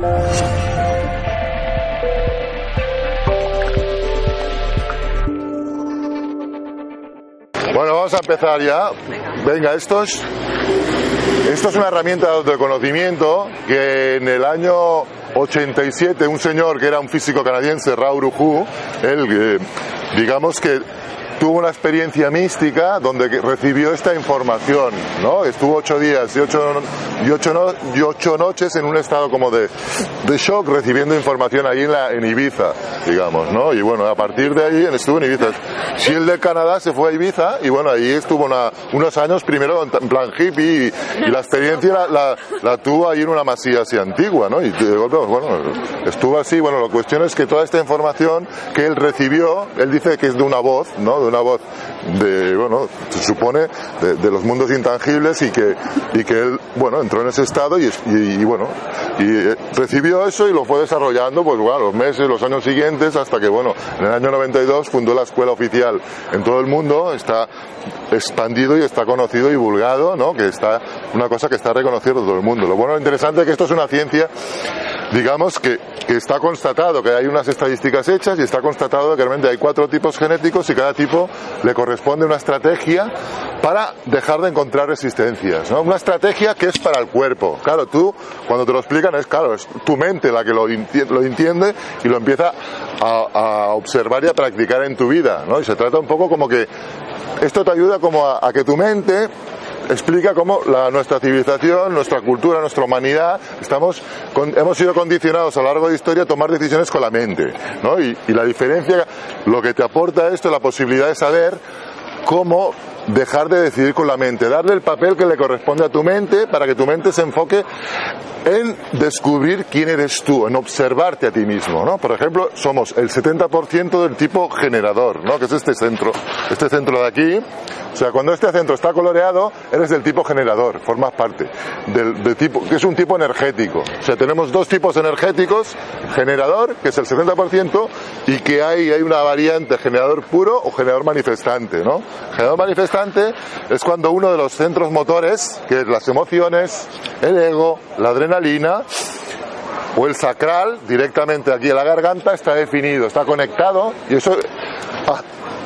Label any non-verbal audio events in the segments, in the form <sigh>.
Bueno, vamos a empezar ya. Venga, estos. Esto es una herramienta de autoconocimiento que en el año 87 un señor que era un físico canadiense, Raoul Uhu, él, eh, digamos que tuvo una experiencia mística donde recibió esta información, ¿no? Estuvo ocho días y ocho, y ocho, no, y ocho noches en un estado como de, de shock recibiendo información ahí en, la, en Ibiza, digamos, ¿no? Y bueno, a partir de ahí estuvo en Ibiza. Si el de Canadá se fue a Ibiza y bueno, ahí estuvo una, unos años primero en plan hippie y, y la experiencia la, la, la, tuvo ahí en una masía así antigua, ¿no? Y bueno, estuvo así, bueno, la cuestión es que toda esta información que él recibió, él dice que es de una voz, ¿no? Una voz de, bueno, se supone, de, de, los mundos intangibles y que, y que él, bueno, entró en ese estado y, y, y bueno, y eh, recibió eso y lo fue desarrollando, pues bueno, los meses, los años siguientes, hasta que, bueno, en el año 92 fundó la escuela oficial en todo el mundo, está expandido y está conocido y divulgado, ¿no? Que está, una cosa que está reconocido todo el mundo. Lo bueno, lo interesante es que esto es una ciencia digamos que, que, está constatado que hay unas estadísticas hechas y está constatado que realmente hay cuatro tipos genéticos y cada tipo le corresponde una estrategia para dejar de encontrar resistencias. ¿no? Una estrategia que es para el cuerpo. Claro, tú cuando te lo explican es claro, es tu mente la que lo, entiende y lo empieza a, observar y a practicar en tu vida. ¿no? Y se trata un poco como que esto te ayuda como a que tu mente explica cómo la, nuestra civilización, nuestra cultura, nuestra humanidad, estamos con, hemos sido condicionados a lo largo de la historia a tomar decisiones con la mente. ¿no? Y, y la diferencia, lo que te aporta esto es la posibilidad de saber cómo dejar de decidir con la mente, darle el papel que le corresponde a tu mente para que tu mente se enfoque en descubrir quién eres tú, en observarte a ti mismo, ¿no? Por ejemplo, somos el 70% del tipo generador, ¿no? Que es este centro, este centro de aquí. O sea, cuando este centro está coloreado, eres del tipo generador, formas parte del, del tipo, que es un tipo energético. O sea, tenemos dos tipos energéticos, generador, que es el 70%, y que hay, hay una variante generador puro o generador manifestante, ¿no? Generador manifestante es cuando uno de los centros motores, que es las emociones, el ego, la adrenalina, o el sacral, directamente aquí en la garganta, está definido, está conectado, y eso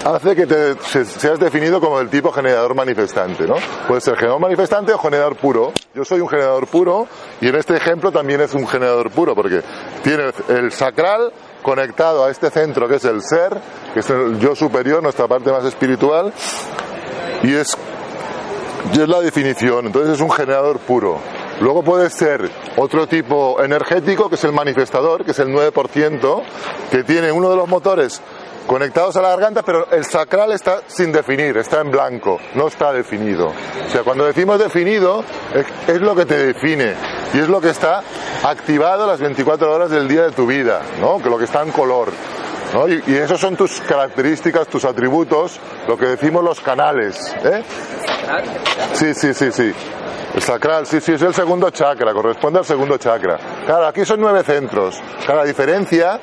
hace que te, seas definido como el tipo generador manifestante, ¿no? Puede ser generador manifestante o generador puro. Yo soy un generador puro y en este ejemplo también es un generador puro porque tiene el sacral conectado a este centro que es el ser, que es el yo superior, nuestra parte más espiritual, y es, y es la definición, entonces es un generador puro. Luego puede ser otro tipo energético, que es el manifestador, que es el 9%, que tiene uno de los motores conectados a la garganta, pero el sacral está sin definir, está en blanco, no está definido. O sea, cuando decimos definido, es, es, lo que te define y es lo que está activado las 24 horas del día de tu vida, ¿no? Que lo que está en color. ¿no? Y, y esas son tus características, tus atributos, lo que decimos los canales. ¿eh? Sí, sí, sí, sí. El sacral, sí, sí, es el segundo chakra, corresponde al segundo chakra. Claro, aquí son nueve centros. Cada diferencia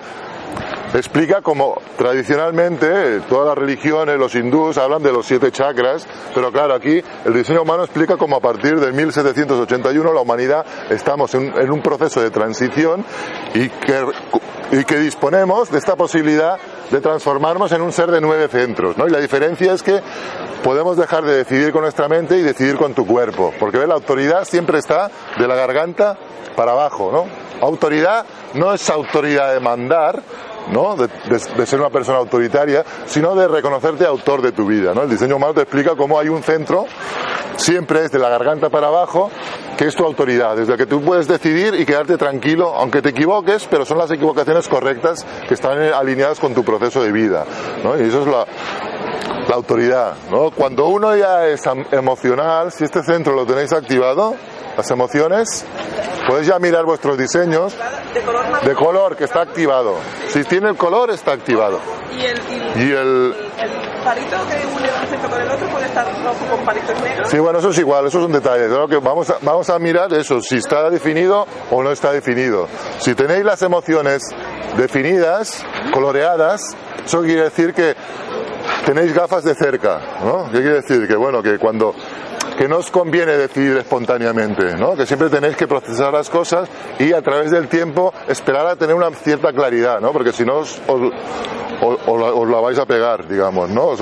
explica como tradicionalmente todas las religiones, los hindús hablan de los siete chakras, pero claro, aquí el diseño humano explica como a partir de 1781 la humanidad estamos en, un proceso de transición y que, y que disponemos de esta posibilidad de transformarnos en un ser de nueve centros, ¿no? Y la diferencia es que podemos dejar de decidir con nuestra mente y decidir con tu cuerpo, porque ¿ves? la autoridad siempre está de la garganta para abajo, ¿no? Autoridad no es autoridad de mandar, ¿no? De, ser una persona autoritaria, sino de reconocerte autor de tu vida. ¿no? El diseño humano te explica cómo hay un centro, siempre es de la garganta para abajo, que es tu autoridad, desde que tú puedes decidir y quedarte tranquilo, aunque te equivoques, pero son las equivocaciones correctas que están alineadas con tu proceso de vida. Y eso es la, autoridad. Cuando uno ya es emocional, si este centro lo tenéis activado, las emociones, Podéis ya mirar vuestros diseños De color que está activado. Si tiene el color, está activado. Y el, y, el, palito que une un efecto con el otro puede estar rojo con palitos negros. Sí, bueno, eso es igual, eso es un detalle. Que vamos, a, vamos a mirar eso, si está definido o no está definido. Si tenéis las emociones definidas, coloreadas, eso quiere decir que tenéis gafas de cerca, ¿no? ¿Qué quiere decir? Que bueno, que cuando que no os conviene decidir espontáneamente, ¿no? Que siempre tenéis que procesar las cosas y a través del tiempo esperar a tener una cierta claridad, ¿no? Porque si no os, os- la, vais a pegar, digamos, ¿no?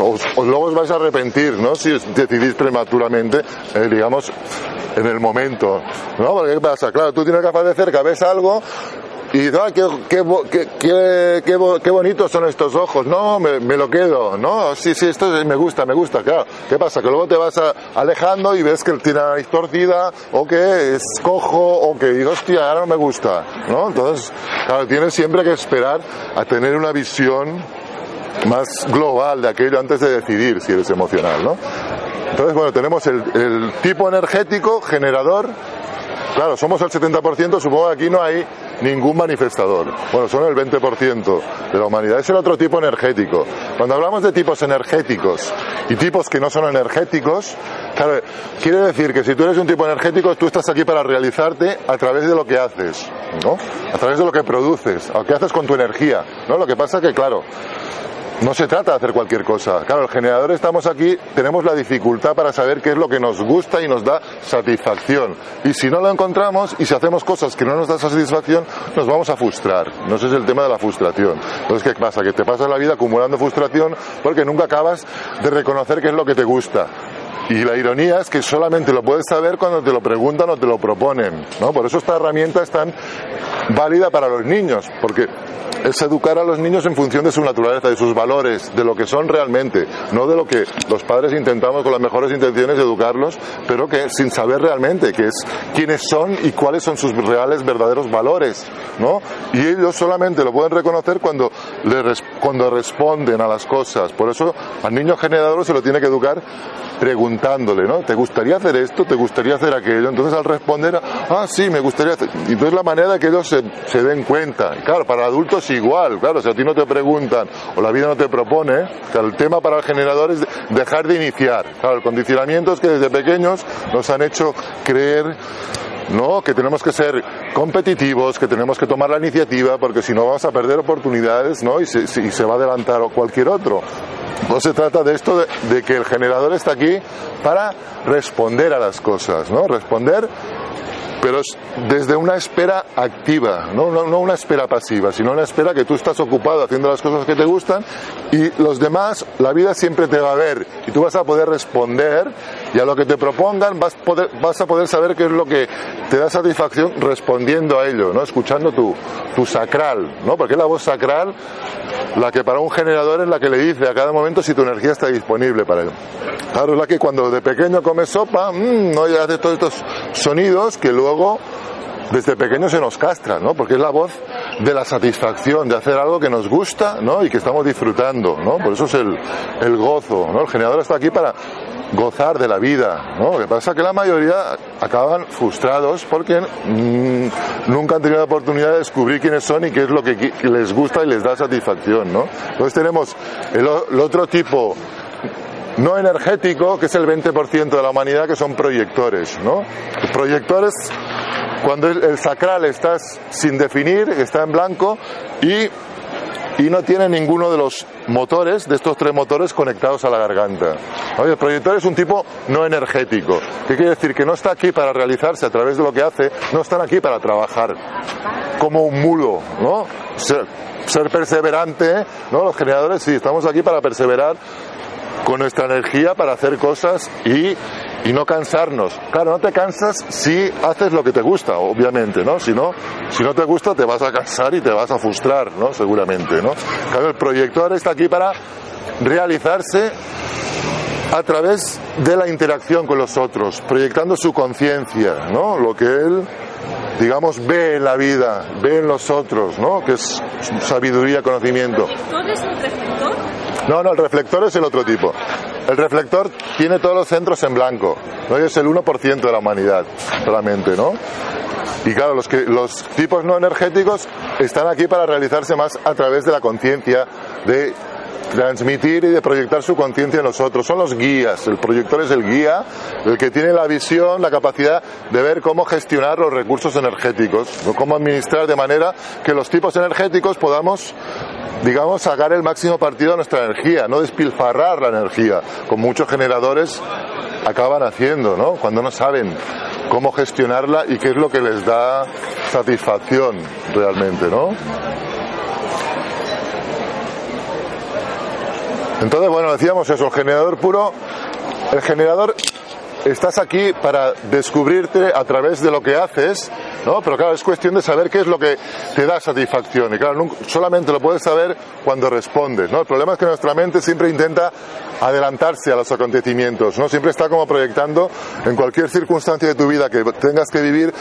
Luego os vais a arrepentir, ¿no? Si decidís prematuramente, eh, digamos, en el momento, ¿no? Porque ¿qué pasa? Claro, tú tienes gafas de cerca, ves algo y dices, ah, qué, qué, qué, qué, qué bo- qué bonitos son estos ojos, no, me, me lo quedo, no, sí, sí, esto me gusta, me gusta, claro. ¿Qué pasa? Que luego te vas a- alejando y ves que tiene la nariz torcida o que es cojo o que dices, hostia, ahora no me gusta, ¿no? Entonces, claro, tienes siempre que esperar a tener una visión más global de aquello antes de decidir si eres emocional, ¿no? Entonces, bueno, tenemos el, el tipo energético generador. Claro, somos el 70%, supongo que aquí no hay ningún manifestador. Bueno, son el 20% de la humanidad. Es el otro tipo energético. Cuando hablamos de tipos energéticos y tipos que no son energéticos, claro, quiere decir que si tú eres un tipo energético, tú estás aquí para realizarte a través de lo que haces, ¿no? A través de lo que produces, a lo que haces con tu energía, ¿no? Lo que pasa que, claro, no se trata de hacer cualquier cosa. Claro, el generador estamos aquí, tenemos la dificultad para saber qué es lo que nos gusta y nos da satisfacción. Y si no lo encontramos y si hacemos cosas que no nos dan satisfacción, nos vamos a frustrar. No ese es el tema de la frustración. Entonces, ¿qué pasa? Que te pasas la vida acumulando frustración porque nunca acabas de reconocer qué es lo que te gusta. Y la ironía es que solamente lo puedes saber cuando te lo preguntan o te lo proponen, ¿no? Por eso esta herramienta es tan válida para los niños, porque es educar a los niños en función de su naturaleza, de sus valores, de lo que son realmente, no de lo que los padres intentamos con las mejores intenciones educarlos, pero que sin saber realmente qué es quiénes son y cuáles son sus reales verdaderos valores, ¿no? Y ellos solamente lo pueden reconocer cuando le res- cuando responden a las cosas. Por eso al niño generador se lo tiene que educar preguntándole, ¿no? ¿Te gustaría hacer esto? ¿Te gustaría hacer aquello? Entonces al responder, ah, sí, me gustaría hacer. Y entonces la manera de que ellos se, den cuenta. Claro, para adultos igual, claro, si a ti no te preguntan o la vida no te propone, claro, el tema para el generador es de- dejar de iniciar. Claro, el condicionamiento es que desde pequeños nos han hecho creer no, que tenemos que ser competitivos, que tenemos que tomar la iniciativa, porque si no vamos a perder oportunidades, ¿no? Y se, y se va a adelantar cualquier otro. No se trata de esto de, de que el generador está aquí para responder a las cosas, ¿no? Responder pero es desde una espera activa, ¿no? No, no una espera pasiva, sino una espera que tú estás ocupado haciendo las cosas que te gustan y los demás, la vida siempre te va a ver y tú vas a poder responder y a lo que te propongan vas, a poder saber qué es lo que te da satisfacción respondiendo a ello, ¿no? Escuchando tu, tu sacral, ¿no? Porque es la voz sacral la que para un generador es la que le dice a cada momento si tu energía está disponible para él. Claro, es la que cuando de pequeño comes sopa, mmm, no hace todos estos sonidos que luego desde pequeño se nos castran, ¿no? Porque es la voz de la satisfacción, de hacer algo que nos gusta, ¿no? Y que estamos disfrutando, ¿no? Por eso es el, el gozo, ¿no? El generador está aquí para gozar de la vida, ¿no? Lo que pasa es que la mayoría acaban frustrados porque mm, nunca han tenido la oportunidad de descubrir quiénes son y qué es lo que les gusta y les da satisfacción, ¿no? Entonces tenemos el, otro tipo no energético, que es el 20% de la humanidad, que son proyectores, ¿no? Proyectores, cuando el, el sacral está sin definir, está en blanco y, y no tiene ninguno de los motores, de estos tres motores conectados a la garganta. Oye, el proyector es un tipo no energético. ¿Qué quiere decir? Que no está aquí para realizarse a través de lo que hace, no están aquí para trabajar como un mulo, ¿no? Ser, ser perseverante, ¿no? Los generadores sí, estamos aquí para perseverar con nuestra energía para hacer cosas y, y no cansarnos. Claro, no te cansas si haces lo que te gusta, obviamente, ¿no? Si no, si no te gusta te vas a cansar y te vas a frustrar, ¿no? Seguramente, ¿no? Claro, el proyector está aquí para realizarse a través de la interacción con los otros, proyectando su conciencia, ¿no? Lo que él, digamos, ve en la vida, ve en los otros, ¿no? Que es sabiduría, conocimiento. ¿Todo es un reflector? No, no, el reflector es el otro tipo. El reflector tiene todos los centros en blanco, ¿no? Es el 1% de la humanidad solamente, ¿no? Y claro, los, los tipos no energéticos están aquí para realizarse más a través de la conciencia, de transmitir y de proyectar su conciencia en los otros. Son los guías. El proyector es el guía, el que tiene la visión, la capacidad de ver cómo gestionar los recursos energéticos, cómo administrar de manera que los tipos energéticos podamos digamos, sacar el máximo partido de nuestra energía, no despilfarrar la energía, como muchos generadores acaban haciendo, ¿no? Cuando no saben cómo gestionarla y qué es lo que les da satisfacción realmente, ¿no? Entonces, bueno, decíamos eso, el generador puro, el generador, estás aquí para descubrirte a través de lo que haces, ¿no? Pero claro, es cuestión de saber qué es lo que te da satisfacción. Y claro, solamente lo puedes saber cuando respondes, ¿no? El problema es que nuestra mente siempre intenta adelantarse a los acontecimientos, ¿no? Siempre está como proyectando en cualquier circunstancia de tu vida que tengas que vivir,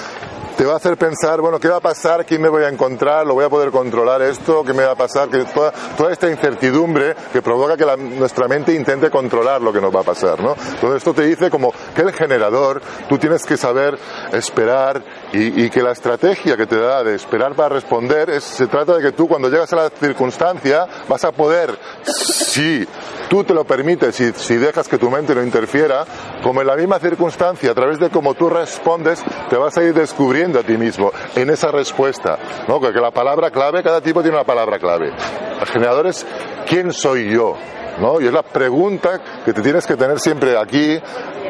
te va a hacer pensar, bueno, ¿qué va a pasar? ¿Quién me voy a encontrar? ¿Lo voy a poder controlar esto? ¿Qué me va a pasar? Que toda, esta incertidumbre que provoca que nuestra mente intente controlar lo que nos va a pasar, ¿no? Entonces esto te dice como que el generador, tú tienes que saber esperar y, y que la estrategia que te da de esperar para responder es, se trata de que tú cuando llegas a la circunstancia vas a poder, si tú te lo permites, si, si dejas que tu mente no interfiera, como en la misma circunstancia, a través de cómo tú respondes, te vas a ir descubriendo a ti mismo en esa respuesta, ¿no? Porque la palabra clave, cada tipo tiene una palabra clave. El generador es ¿quién soy yo? ¿No? Y es la pregunta que te tienes que tener siempre aquí,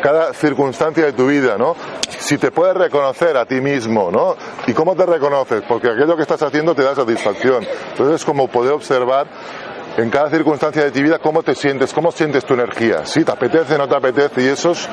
cada circunstancia de tu vida, ¿no? Si te puedes reconocer a ti mismo, ¿no? ¿Y cómo te reconoces? Porque aquello que estás haciendo te da satisfacción. Entonces es como poder observar en cada circunstancia de tu vida cómo te sientes, cómo sientes tu energía. Si te apetece, no te apetece, y eso es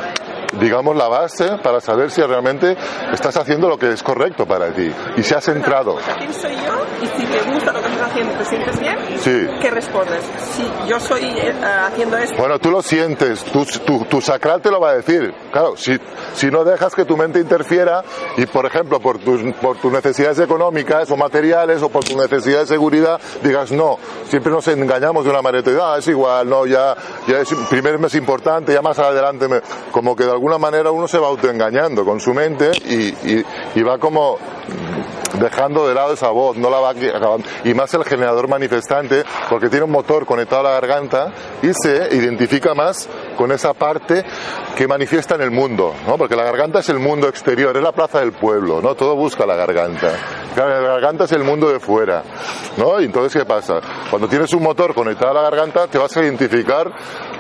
digamos, la base para saber si realmente estás haciendo lo que es correcto para ti y si has entrado. ¿Quién soy yo? Y si te gusta lo que estás haciendo, ¿te sientes bien? Sí. ¿Qué respondes? Si yo estoy eh, haciendo esto. Bueno, tú lo sientes, tu, tu, tu, sacral te lo va a decir. Claro, si, si no dejas que tu mente interfiera y, por ejemplo, por tus, por tus necesidades económicas o materiales o por tu necesidad de seguridad, digas no. Siempre nos engañamos de una manera, ah, es igual, no, ya, ya es, primero mes importante, ya más adelante, me, como que de alguna manera uno se va autoengañando con su mente y, y, va como dejando de lado esa voz, no la va acabando. Y más el generador manifestante, porque tiene un motor conectado a la garganta y se identifica más con esa parte que manifiesta en el mundo, ¿no? Porque la garganta es el mundo exterior, es la plaza del pueblo, ¿no? Todo busca la garganta. La garganta es el mundo de fuera, ¿no? Y entonces, ¿qué pasa? Cuando tienes un motor conectado a la garganta, te vas a identificar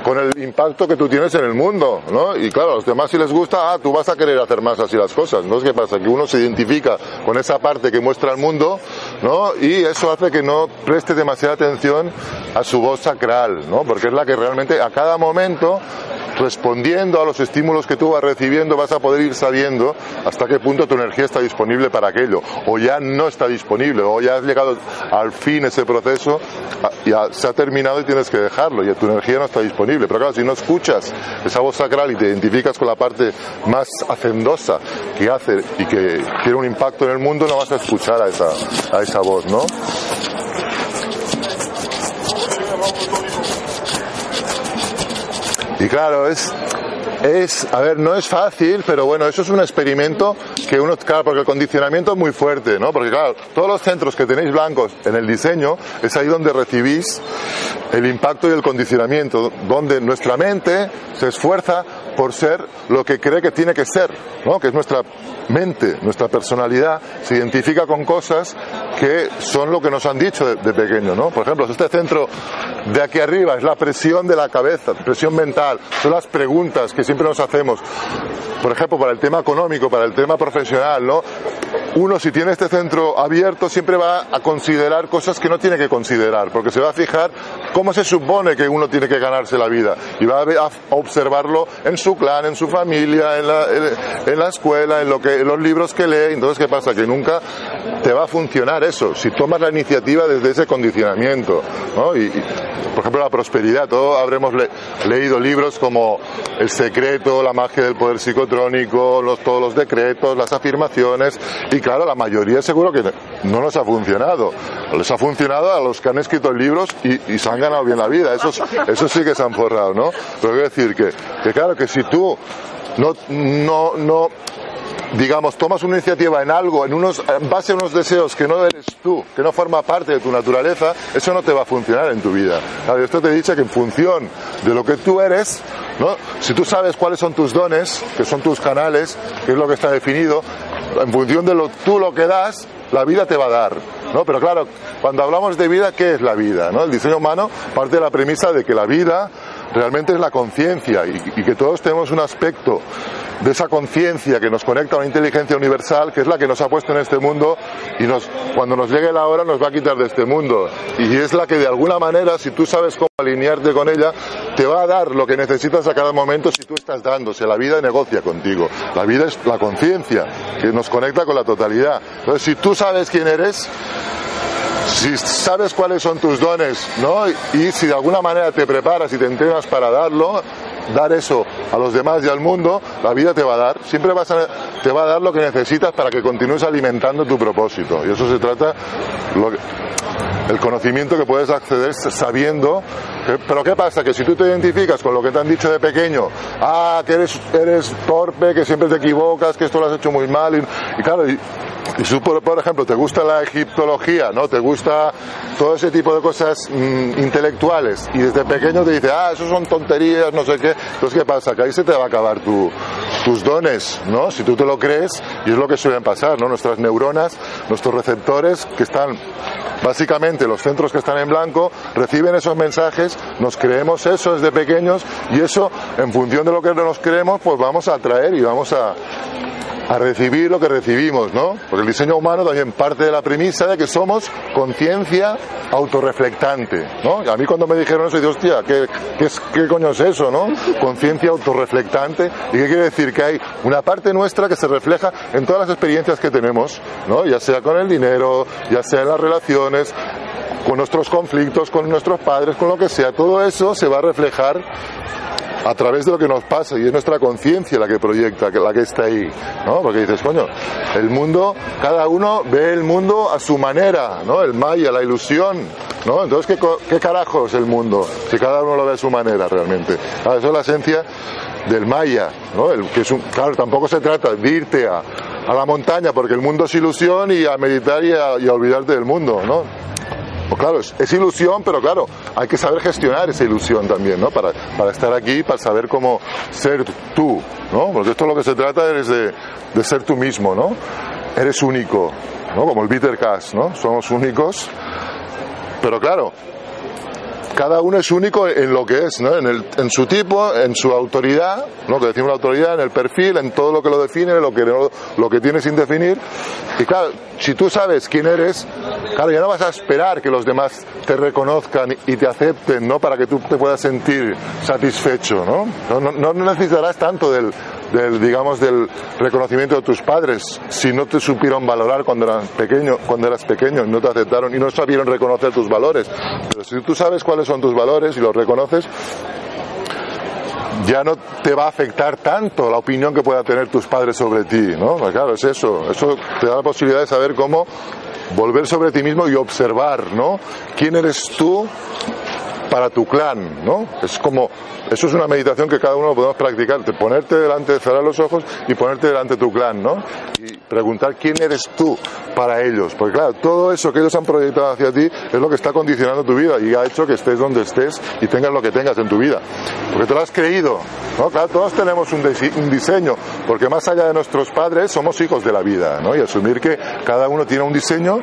con el impacto que tú tienes en el mundo, ¿no? Y claro, a los demás si les gusta, ah, tú vas a querer hacer más así las cosas, ¿no? ¿Qué pasa? Que uno se identifica con esa parte que muestra el mundo, ¿no? Y eso hace que no preste demasiada atención a su voz sacral, ¿no? Porque es la que realmente a cada momento respondiendo a los estímulos que tú vas recibiendo, vas a poder ir sabiendo hasta qué punto tu energía está disponible para aquello, o ya no está disponible, o ya has llegado al fin ese proceso, ya se ha terminado y tienes que dejarlo, y tu energía no está disponible. Pero claro, si no escuchas esa voz sacral y te identificas con la parte más hacendosa que hace y que tiene un impacto en el mundo, no vas a escuchar a esa, a esa voz, ¿no? Y claro, es, es, a ver, no es fácil, pero bueno, eso es un experimento que uno, claro, porque el condicionamiento es muy fuerte, ¿no? Porque claro, todos los centros que tenéis blancos en el diseño es ahí donde recibís el impacto y el condicionamiento, donde nuestra mente se esfuerza por ser lo que cree que tiene que ser, ¿no? Que es nuestra mente, nuestra personalidad, se identifica con cosas que son lo que nos han dicho de, de pequeño, ¿no? Por ejemplo, este centro de aquí arriba es la presión de la cabeza, presión mental, son las preguntas que siempre nos hacemos. Por ejemplo, para el tema económico, para el tema profesional, ¿no? Uno si tiene este centro abierto siempre va a considerar cosas que no tiene que considerar, porque se va a fijar cómo se supone que uno tiene que ganarse la vida y va a observarlo en su clan, en su familia, en la, en la escuela, en, lo que, en los libros que lee. Entonces, ¿qué pasa? Que nunca te va a funcionar eso si tomas la iniciativa desde ese condicionamiento. ¿no? Y, y, por ejemplo, la prosperidad. Todos habremos le, leído libros como El secreto, La magia del poder psicotrónico, los, todos los decretos, las afirmaciones. Y claro, la mayoría seguro que no nos ha funcionado. Les ha funcionado a los que han escrito libros y, y se han ganado bien la vida. Esos, esos sí que se han forrado, ¿no? Pero quiero decir que, que claro, que si tú no, no, no digamos, tomas una iniciativa en algo, en, unos, en base a unos deseos que no eres tú, que no forma parte de tu naturaleza, eso no te va a funcionar en tu vida. Claro, esto te dice que en función de lo que tú eres, ¿no? si tú sabes cuáles son tus dones, que son tus canales, que es lo que está definido, en función de lo tú lo que das, la vida te va a dar. ¿no? Pero claro, cuando hablamos de vida, ¿qué es la vida? ¿no? El diseño humano parte de la premisa de que la vida realmente es la conciencia y, que todos tenemos un aspecto de esa conciencia que nos conecta a una inteligencia universal que es la que nos ha puesto en este mundo y nos, cuando nos llegue la hora nos va a quitar de este mundo. Y es la que de alguna manera, si tú sabes cómo alinearte con ella, te va a dar lo que necesitas a cada momento si tú estás dándose. La vida negocia contigo. La vida es la conciencia que nos conecta con la totalidad. Entonces, si tú sabes quién eres, si sabes cuáles son tus dones, ¿no? Y si de alguna manera te preparas y te entrenas para darlo, dar eso a los demás y al mundo, la vida te va a dar, siempre vas a, te va a dar lo que necesitas para que continúes alimentando tu propósito. Y eso se trata, el conocimiento que puedes acceder sabiendo. Que, pero ¿qué pasa? Que si tú te identificas con lo que te han dicho de pequeño, ah, que eres, eres torpe, que siempre te equivocas, que esto lo has hecho muy mal, y, y claro, y, y si por, ejemplo te gusta la egiptología, ¿no? Te gusta todo ese tipo de cosas mmm, intelectuales y desde pequeño te dice, ah, eso son tonterías, no sé qué. Entonces, ¿qué pasa? Que ahí se te va a acabar tu, tus dones, ¿no? Si tú te lo crees, y es lo que suele pasar, ¿no? Nuestras neuronas, nuestros receptores que están básicamente los centros que están en blanco reciben esos mensajes, nos creemos eso desde pequeños y eso, en función de lo que nos creemos, pues vamos a atraer y vamos a, a recibir lo que recibimos, ¿no? Porque el diseño humano también parte de la premisa de que somos conciencia autorreflectante, ¿no? A mí cuando me dijeron eso, dije, hostia, ¿qué, qué, qué coño es eso, no? Conciencia autorreflectante. ¿Y qué quiere decir? Que hay una parte nuestra que se refleja en todas las experiencias que tenemos, ¿no? Ya sea con el dinero, ya sea en las relaciones, con nuestros conflictos, con nuestros padres, con lo que sea. Todo eso se va a reflejar a través de lo que nos pasa y es nuestra conciencia la que proyecta, la que está ahí, ¿no? Porque dices, coño, el mundo, cada uno ve el mundo a su manera, ¿no? El maya, la ilusión, ¿no? Entonces, ¿qué, qué carajo es el mundo? Si cada uno lo ve a su manera realmente. Claro, eso es la esencia del maya, ¿no? El, que es un, claro, tampoco se trata de irte a, a la montaña porque el mundo es ilusión y a meditar y a, y a olvidarte del mundo, ¿no? Pues claro, es, es, ilusión, pero claro, hay que saber gestionar esa ilusión también, ¿no? Para, para estar aquí, para saber cómo ser tú, ¿no? Porque esto lo que se trata es de, de ser tú mismo, ¿no? Eres único, ¿no? Como el Bitter Cash, ¿no? Somos únicos, pero claro, cada uno es único en lo que es, ¿no? en, el, en, su tipo, en su autoridad, ¿no? que decimos la autoridad, en el perfil, en todo lo que lo define, lo que, no, lo que tiene sin definir. Y claro, si tú sabes quién eres, claro, ya no vas a esperar que los demás te reconozcan y te acepten, ¿no? Para que tú te puedas sentir satisfecho, ¿no? No, no, necesitarás tanto del, del, digamos, del reconocimiento de tus padres si no te supieron valorar cuando eras pequeño, cuando eras pequeño, no te aceptaron y no sabieron reconocer tus valores. Pero si tú sabes cuáles son tus valores y los reconoces, ya no te va a afectar tanto la opinión que puedan tener tus padres sobre ti, ¿no? Pues claro, es eso. Eso te da la posibilidad de saber cómo volver sobre ti mismo y observar, ¿no? ¿Quién eres tú para tu clan, ¿no? Es como, eso es una meditación que cada uno podemos practicar, ponerte delante, cerrar los ojos y ponerte delante de tu clan, ¿no? Y preguntar quién eres tú para ellos, porque claro, todo eso que ellos han proyectado hacia ti es lo que está condicionando tu vida y ha hecho que estés donde estés y tengas lo que tengas en tu vida, porque te lo has creído, ¿no? Claro, todos tenemos un, un diseño, porque más allá de nuestros padres somos hijos de la vida, ¿no? Y asumir que cada uno tiene un diseño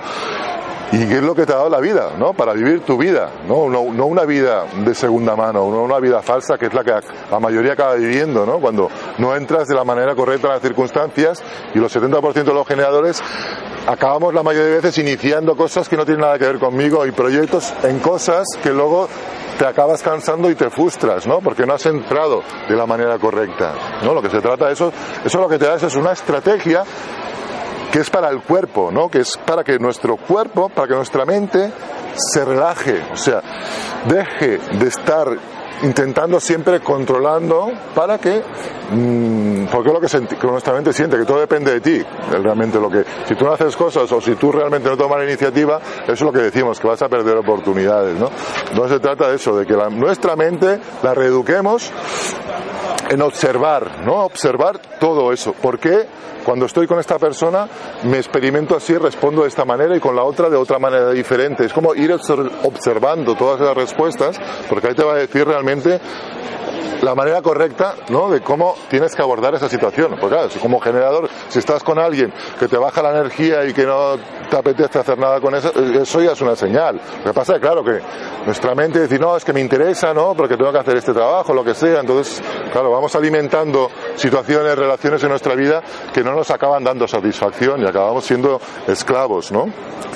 y qué es lo que te ha dado la vida, ¿no? Para vivir tu vida, ¿no? No, no una vida de segunda mano, no una vida falsa que es la que la mayoría acaba viviendo, ¿no? Cuando no entras de la manera correcta en las circunstancias y los 70% de los generadores acabamos la mayoría de veces iniciando cosas que no tienen nada que ver conmigo y proyectos en cosas que luego te acabas cansando y te frustras, ¿no? Porque no has entrado de la manera correcta, ¿no? Lo que se trata de eso, eso lo que te da es una estrategia que es para el cuerpo, ¿no? Que es para que nuestro cuerpo, para que nuestra mente se relaje, o sea, deje de estar intentando siempre controlando para que mmm, porque es lo que, nuestra mente siente que todo depende de ti realmente lo que si tú no haces cosas o si tú realmente no tomas la iniciativa eso es lo que decimos que vas a perder oportunidades no no se trata de eso de que nuestra mente la reeduquemos en observar, ¿no? Observar todo eso. ¿Por qué? Cuando estoy con esta persona me experimento así, respondo de esta manera y con la otra de otra manera diferente. Es como ir observando todas las respuestas, porque ahí te va a decir realmente la manera correcta ¿no? de cómo tienes que abordar esa situación. Porque claro, como generador, si estás con alguien que te baja la energía y que no te apetece hacer nada con eso, eso ya es una señal. Lo que pasa es claro que nuestra mente dice, no, es que me interesa, ¿no? Porque tengo que hacer este trabajo, lo que sea. Entonces, claro, vamos alimentando situaciones, relaciones en nuestra vida que no nos acaban dando satisfacción y acabamos siendo esclavos, ¿no?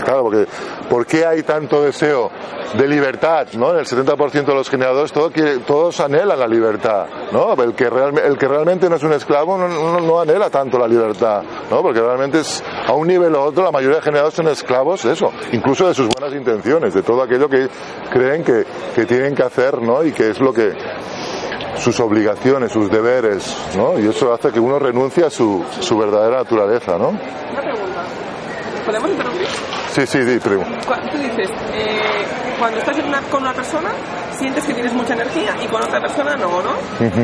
Claro, porque ¿por qué hay tanto deseo de libertad, ¿no? En el 70% de los generadores todo todos anhelan la libertad, ¿no? El que, el que realmente no es un esclavo no, no, anhela tanto la libertad, ¿no? Porque realmente es a un nivel u otro la mayoría de generadores son esclavos de eso, incluso de sus buenas intenciones, de todo aquello que creen que, que tienen que hacer, ¿no? Y que es lo que sus obligaciones, sus deberes, ¿no? Y eso hace que uno renuncie a su, su verdadera naturaleza, ¿no? Una pregunta. ¿Podemos? Sí, sí, sí, primo. Tú dices, eh, cuando estás con una persona, sientes que tienes mucha energía y con otra persona no, ¿no?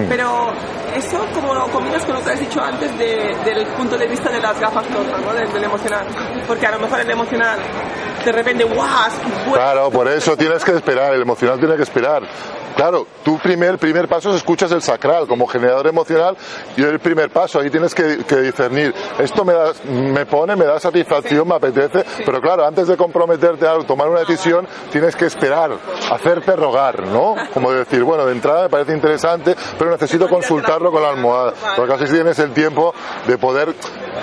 Pero eso, como lo combinas con lo que has dicho antes del punto de vista de las gafas rojas, ¿no? Del, emocional. Porque a lo mejor el emocional, de repente, ¡guau! Claro, por eso tienes que esperar, el emocional tiene que esperar. Claro, tu primer, primer paso es escuchas el sacral como generador emocional y el primer paso, ahí tienes que, discernir, esto me, da, me pone, me da satisfacción, me apetece, pero claro, antes de comprometerte a tomar una decisión, tienes que esperar, hacerte rogar, ¿no? Como decir, bueno, de entrada me parece interesante, pero necesito consultarlo con la almohada, porque así tienes el tiempo de poder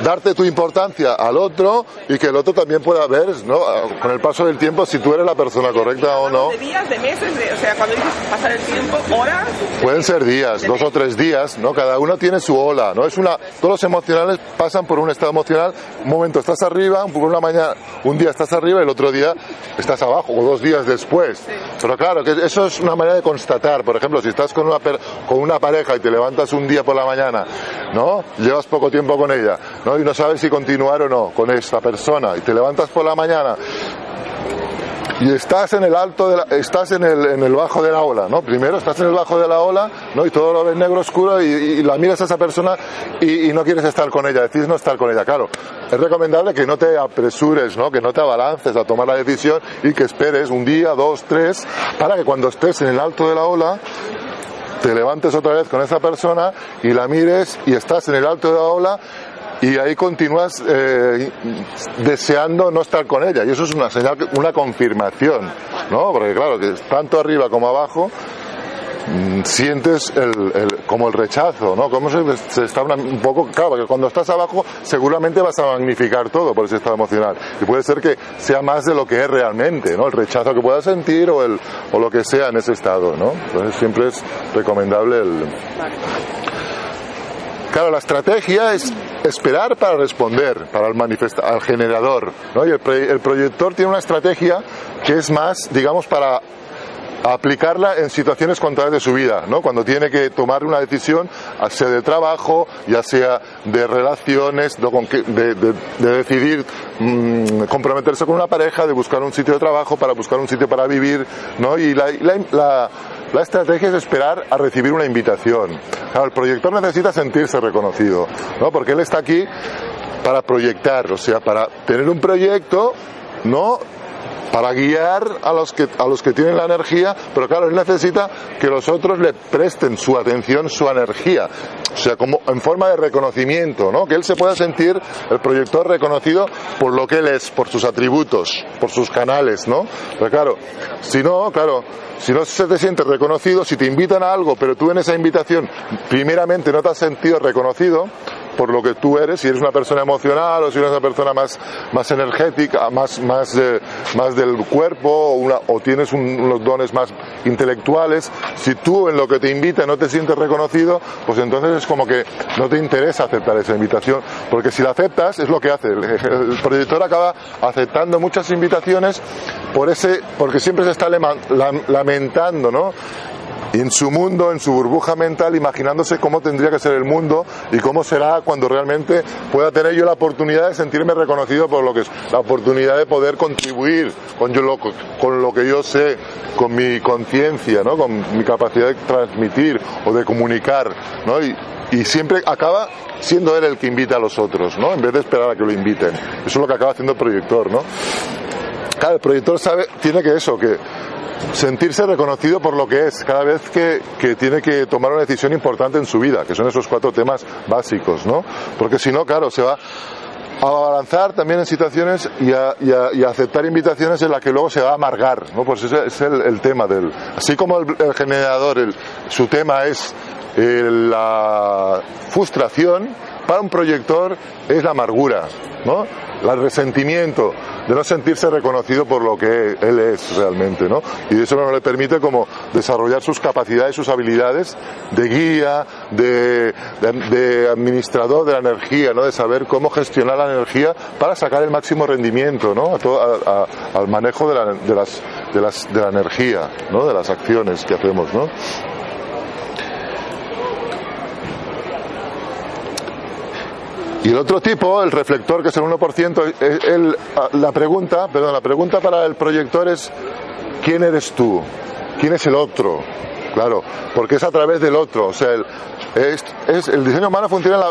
darte tu importancia al otro y que el otro también pueda ver, ¿no? Con el paso del tiempo si tú eres la persona correcta o no. De días, de meses, o sea, cuando dices pasar el tiempo, horas. Pueden ser días, dos o tres días, ¿no? Cada uno tiene su ola, ¿no? Es una, todos los emocionales pasan por un estado emocional. Un momento estás arriba, por una mañana, un día estás arriba y el otro día estás abajo, o dos días después. Pero claro, que eso es una manera de constatar. Por ejemplo, si estás con una, con una pareja y te levantas un día por la mañana, ¿no? Llevas poco tiempo con ella, ¿no? Y no sabes si continuar o no con esta persona y te levantas por la mañana y estás en el alto de la, estás en el, en el bajo de la ola, ¿no? Primero estás en el bajo de la ola, ¿no? Y todo lo ves negro oscuro y, la miras a esa persona y, no quieres estar con ella, decides no estar con ella. Claro, es recomendable que no te apresures, ¿no? Que no te abalances a tomar la decisión y que esperes un día, dos, tres, para que cuando estés en el alto de la ola te levantes otra vez con esa persona y la mires y estás en el alto de la ola y ahí continúas eh, deseando no estar con ella y eso es una señal, una confirmación, ¿no? Porque claro, que tanto arriba como abajo mm, sientes el, como el rechazo, ¿no? Como se, está un poco, claro, porque cuando estás abajo seguramente vas a magnificar todo por ese estado emocional y puede ser que sea más de lo que es realmente, ¿no? El rechazo que puedas sentir o el o lo que sea en ese estado, ¿no? Entonces siempre es recomendable el Claro, la estrategia es esperar para responder, para el al generador. ¿no? Y el, proyector tiene una estrategia que es más, digamos, para aplicarla en situaciones contrarias de su vida, ¿no? Cuando tiene que tomar una decisión, ya sea de trabajo, ya sea de relaciones, de, decidir mm, comprometerse con una pareja, de buscar un sitio de trabajo, para buscar un sitio para vivir, ¿no? Y la, la la estrategia es esperar a recibir una invitación. el proyector necesita sentirse reconocido, ¿no? Porque él está aquí para proyectar, o sea, para tener un proyecto, ¿no? Para guiar a los que a los que tienen la energía, pero claro, él necesita que los otros le presten su atención, su energía, o sea, como en forma de reconocimiento, ¿no? Que él se pueda sentir el proyector reconocido por lo que él es, por sus atributos, por sus canales, ¿no? Pero claro, si no, claro, si no se te siente reconocido, si te invitan a algo, pero tú en esa invitación primeramente no te has sentido reconocido, por lo que tú eres, si eres una persona emocional o si eres una persona más, más energética, más, más, más del cuerpo o, una, o tienes unos dones más intelectuales, si tú en lo que te invita no te sientes reconocido, pues entonces es como que no te interesa aceptar esa invitación, porque si la aceptas es lo que hace, el, proyector acaba aceptando muchas invitaciones por ese, porque siempre se está lamentando, ¿no? En su mundo, en su burbuja mental, imaginándose cómo tendría que ser el mundo y cómo será cuando realmente pueda tener yo la oportunidad de sentirme reconocido por lo que es, la oportunidad de poder contribuir con, yo lo, con lo que yo sé, con mi conciencia, ¿no? con mi capacidad de transmitir o de comunicar. ¿no? Y, y siempre acaba siendo él el que invita a los otros, ¿no? En vez de esperar a que lo inviten. Eso es lo que acaba haciendo el proyector, ¿no? Claro, el proyector sabe, tiene que eso, que sentirse reconocido por lo que es cada vez que, que, tiene que tomar una decisión importante en su vida, que son esos cuatro temas básicos, ¿no? Porque si no, claro, se va a avanzar también en situaciones y a, y a, y a aceptar invitaciones en las que luego se va a amargar, ¿no? Pues ese es el, el tema del... Así como el, el generador, el, su tema es eh, la frustración, para un proyector es la amargura, ¿no? El resentimiento de no sentirse reconocido por lo que él es realmente, ¿no? Y eso no le permite como desarrollar sus capacidades, sus habilidades de guía, de, administrador de la energía, ¿no? De saber cómo gestionar la energía para sacar el máximo rendimiento, ¿no? A todo, al manejo de la, de, las, de, las, de la energía, ¿no? De las acciones que hacemos, ¿no? Y el otro tipo, el reflector, que es el 1%, el, el, la pregunta, perdón, la pregunta para el proyector es ¿quién eres tú? ¿Quién es el otro? Claro, porque es a través del otro. O sea, el, es, el diseño humano funciona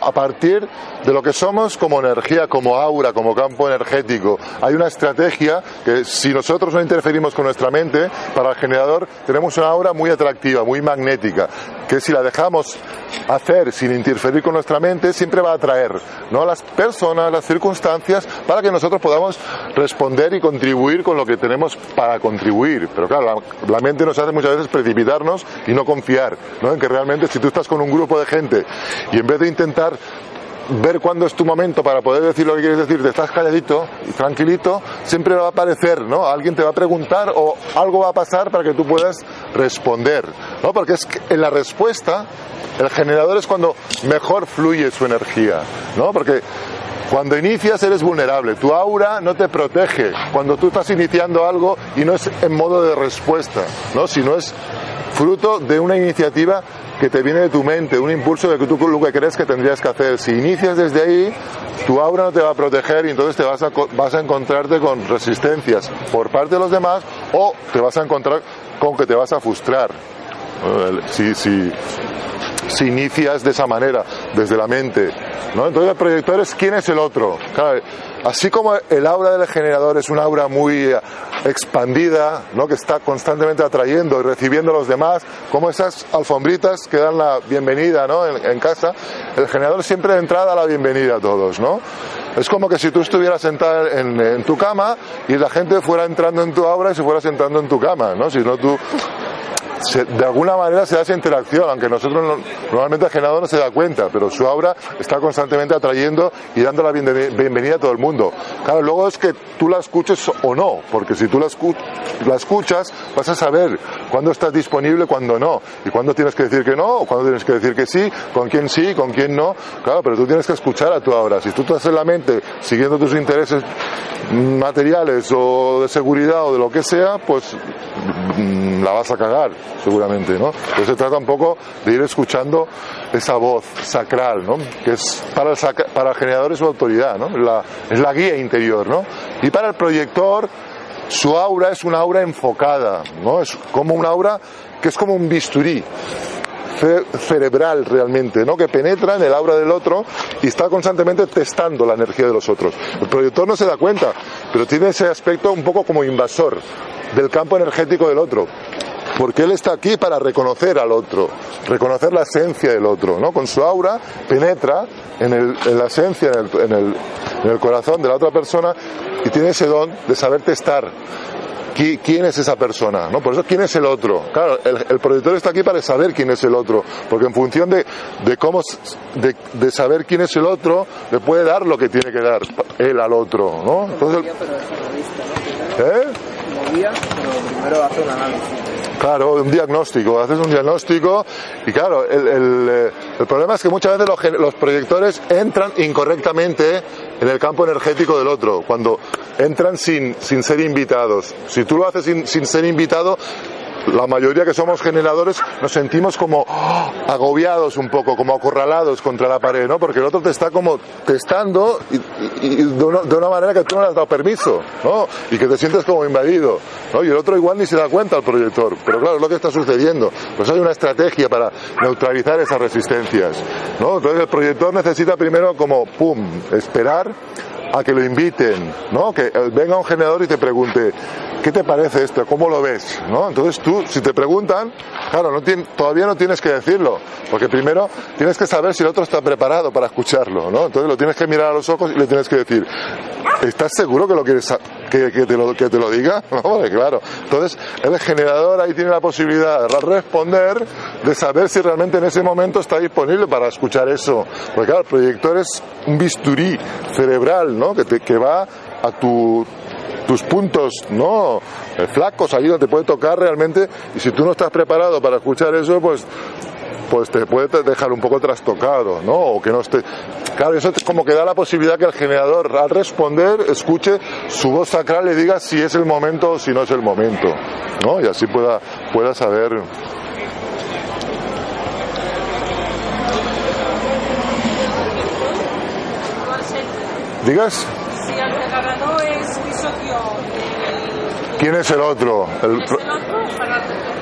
a partir de lo que somos como energía, como aura, como campo energético. Hay una estrategia que si nosotros no interferimos con nuestra mente, para el generador tenemos una aura muy atractiva, muy magnética, que si la dejamos hacer sin interferir con nuestra mente, siempre va a atraer ¿no? las personas, las circunstancias, para que nosotros podamos responder y contribuir con lo que tenemos para contribuir. Pero claro, la, la mente nos hace muchas veces precipitarnos y no confiar ¿no? en que realmente si tú estás con un grupo de gente y en vez de intentar ver cuándo es tu momento para poder decir lo que quieres decir, te estás calladito y tranquilito, siempre va a aparecer, ¿no? Alguien te va a preguntar o algo va a pasar para que tú puedas responder, ¿no? Porque es en la respuesta, el generador es cuando mejor fluye su energía, ¿no? Porque cuando inicias eres vulnerable, tu aura no te protege. Cuando tú estás iniciando algo y no es en modo de respuesta, ¿no? Sino es fruto de una iniciativa que te viene de tu mente, un impulso de que tú lo que crees que tendrías que hacer. Si inicias desde ahí, tu aura no te va a proteger y entonces te vas a, vas a encontrarte con resistencias por parte de los demás o te vas a encontrar con que te vas a frustrar. Si, si, si inicias de esa manera, desde la mente. ¿no? Entonces el proyector es quién es el otro. Así como el aura del generador es un aura muy expandida, ¿no? que está constantemente atrayendo y recibiendo a los demás, como esas alfombritas que dan la bienvenida ¿no? en, casa, el generador siempre de entrada da la bienvenida a todos. ¿no? Es como que si tú estuvieras sentado en, en, tu cama y la gente fuera entrando en tu aura y se fuera sentando en tu cama, ¿no? Si no tú se, de alguna manera se da esa interacción, aunque nosotros no, normalmente el generador no se da cuenta, pero su aura está constantemente atrayendo y dando la bienvenida a todo el mundo. Claro, luego es que tú la escuches o no, porque si tú la, escu la escuchas vas a saber cuándo estás disponible, cuándo no, y cuándo tienes que decir que no, o cuándo tienes que decir que sí, con quién sí, con quién no. Claro, pero tú tienes que escuchar a tu aura. Si tú estás en la mente siguiendo tus intereses materiales o de seguridad o de lo que sea, pues la vas a cagar, seguramente, ¿no? Entonces se trata un poco de ir escuchando esa voz sacral, ¿no? Que es para el, para el generador es su autoridad, ¿no? La, es la guía interior, ¿no? Y para el proyector, su aura es una aura enfocada, ¿no? Es como una aura que es como un bisturí cerebral realmente, ¿no? Que penetra en el aura del otro y está constantemente testando la energía de los otros. El proyector no se da cuenta, pero tiene ese aspecto un poco como invasor del campo energético del otro. Porque él está aquí para reconocer al otro, reconocer la esencia del otro, ¿no? Con su aura penetra en, la esencia, en, el, en el corazón de la otra persona y tiene ese don de saber testar quién es esa persona, ¿no? Por eso, ¿quién es el otro? Claro, el, el, proyector está aquí para saber quién es el otro, porque en función de, de cómo, de, de, saber quién es el otro, le puede dar lo que tiene que dar él al otro, ¿no? Entonces, ¿eh? primero hace un análisis. Claro, un diagnóstico, haces un diagnóstico y claro, el, el, el problema es que muchas veces los, los, proyectores entran incorrectamente en el campo energético del otro, cuando entran sin, sin ser invitados. Si tú lo haces sin, sin ser invitado, la mayoría que somos generadores nos sentimos como ¡oh! agobiados un poco, como acorralados contra la pared, ¿no? Porque el otro te está como testando de, una, manera que tú no le has dado permiso, ¿no? Y que te sientes como invadido, ¿no? Y el otro igual ni se da cuenta al proyector, pero claro, es lo que está sucediendo. Pues hay una estrategia para neutralizar esas resistencias, ¿no? Entonces el proyector necesita primero como, pum, esperar a que lo inviten, ¿no? Que venga un generador y te pregunte, ¿qué te parece esto? ¿Cómo lo ves? ¿No? Entonces tú, si te preguntan, claro, no todavía no tienes que decirlo, porque primero tienes que saber si el otro está preparado para escucharlo, ¿no? Entonces lo tienes que mirar a los ojos y le tienes que decir, ¿estás seguro que lo quieres que, te, lo, que te lo diga? <laughs> Claro. Entonces el generador ahí tiene la posibilidad de responder, de saber si realmente en ese momento está disponible para escuchar eso. Porque claro, el proyector es un bisturí cerebral, ¿no? Que, que va a tu tus puntos no eh, flacos ahí donde te puede tocar realmente y si tú no estás preparado para escuchar eso pues pues te puede dejar un poco trastocado, ¿no? O que no esté. Claro, eso es como que da la posibilidad que el generador, al responder, escuche su voz sacral y diga si es el momento o si no es el momento, ¿no? Y así pueda, pueda saber ¿Digas? Si el es Visoquio. ¿Quién es el otro? El, ¿Es el otro?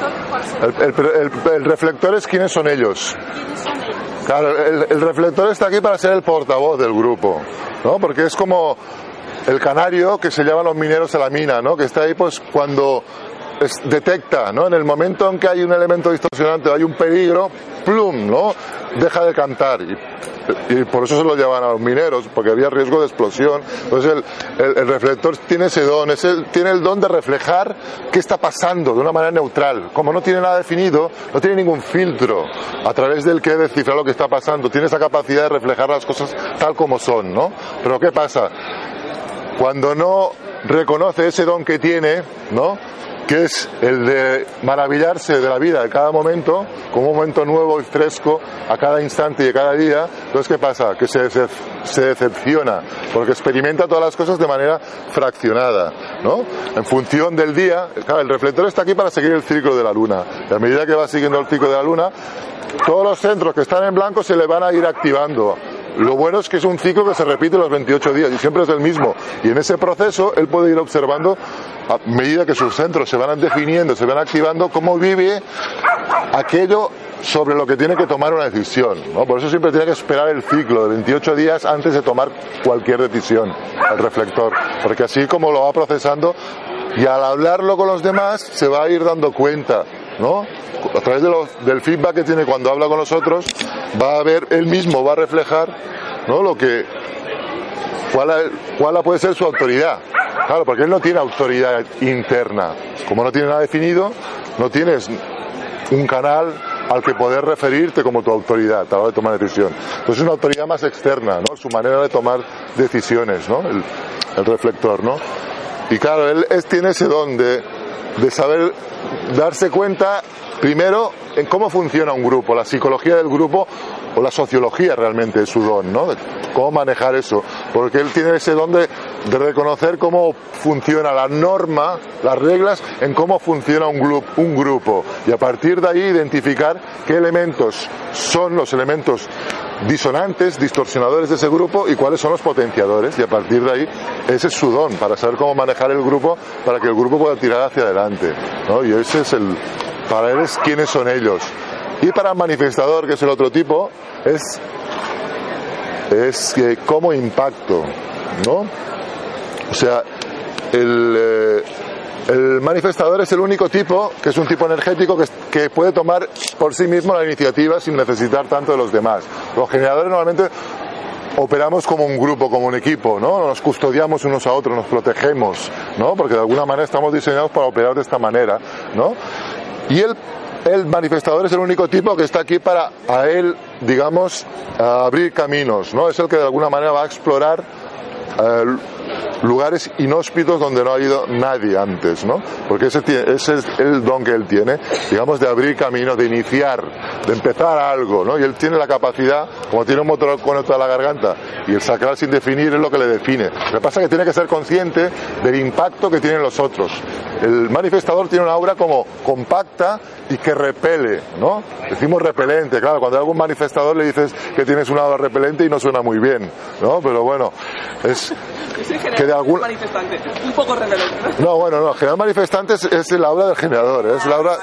El, el, el, reflector es quiénes son ellos. ¿Quiénes son ellos? Claro, el, reflector está aquí para ser el portavoz del grupo, ¿no? Porque es como el canario que se llama los mineros a la mina, ¿no? Que está ahí pues cuando detecta, ¿no? En el momento en que hay un elemento distorsionante o hay un peligro, plum, ¿no? Deja de cantar. Y, por eso se lo llevan a los mineros, porque había riesgo de explosión. Entonces el, el, reflector tiene ese don, tiene el don de reflejar qué está pasando de una manera neutral. Como no tiene nada definido, no tiene ningún filtro a través del que descifrar lo que está pasando. Tiene esa capacidad de reflejar las cosas tal como son, ¿no? Pero ¿qué pasa? Cuando no reconoce ese don que tiene, ¿no? Que es el de maravillarse de la vida de cada momento, como un momento nuevo y fresco a cada instante y a cada día. Entonces, ¿qué pasa? Que se, decepciona, porque experimenta todas las cosas de manera fraccionada, ¿no? En función del día, claro, el reflector está aquí para seguir el ciclo de la luna. Y a medida que va siguiendo el ciclo de la luna, todos los centros que están en blanco se le van a ir activando lo bueno es que es un ciclo que se repite los 28 días y siempre es el mismo. Y en ese proceso él puede ir observando a medida que sus centros se van definiendo, se van activando, cómo vive aquello sobre lo que tiene que tomar una decisión. ¿no? Por eso siempre tiene que esperar el ciclo de 28 días antes de tomar cualquier decisión, el reflector. Porque así como lo va procesando y al hablarlo con los demás se va a ir dando cuenta ¿no? A través del feedback que tiene cuando habla con nosotros, va a ver, él mismo va a reflejar, ¿no? Lo que, cuál, cuál puede ser su autoridad. Claro, porque él no tiene autoridad interna. Como no tiene nada definido, no tienes un canal al que poder referirte como tu autoridad a la hora de tomar decisión. Entonces es una autoridad más externa, ¿no? Su manera de tomar decisiones, ¿no? El, el reflector, ¿no? Y claro, él es, tiene ese don de, de saber darse cuenta primero en cómo funciona un grupo, la psicología del grupo o la sociología realmente es su don, ¿no? cómo manejar eso, porque él tiene ese don de, reconocer cómo funciona la norma, las reglas en cómo funciona un, grupo, un grupo y a partir de ahí identificar qué elementos son los elementos disonantes, distorsionadores de ese grupo y cuáles son los potenciadores y a partir de ahí ese es su don para saber cómo manejar el grupo para que el grupo pueda tirar hacia adelante ¿no? y ese es el para él es quiénes son ellos y para el manifestador que es el otro tipo es es que como impacto ¿no? o sea el eh, el manifestador es el único tipo, que es un tipo energético, que, puede tomar por sí mismo la iniciativa sin necesitar tanto de los demás. Los generadores normalmente operamos como un grupo, como un equipo, ¿no? Nos custodiamos unos a otros, nos protegemos, ¿no? Porque de alguna manera estamos diseñados para operar de esta manera, ¿no? Y el, el manifestador es el único tipo que está aquí para a él, digamos, abrir caminos, ¿no? Es el que de alguna manera va a explorar eh, lugares inhóspitos donde no ha ido nadie antes, ¿no? Porque ese, ese es el don que él tiene, digamos, de abrir camino, de iniciar, de empezar algo, ¿no? Y él tiene la capacidad, como tiene un motor conectado a la garganta, y el sacral sin definir es lo que le define. Lo que pasa es que tiene que ser consciente del impacto que tienen los otros. El manifestador tiene una aura como compacta y que repele, ¿no? Decimos repelente, claro, cuando a algún manifestador le dices que tienes una aura repelente y no suena muy bien, ¿no? Pero bueno, es que de algún manifestante, un poco repelente. No, bueno, no, general manifestante es, es la aura del generador, es la aura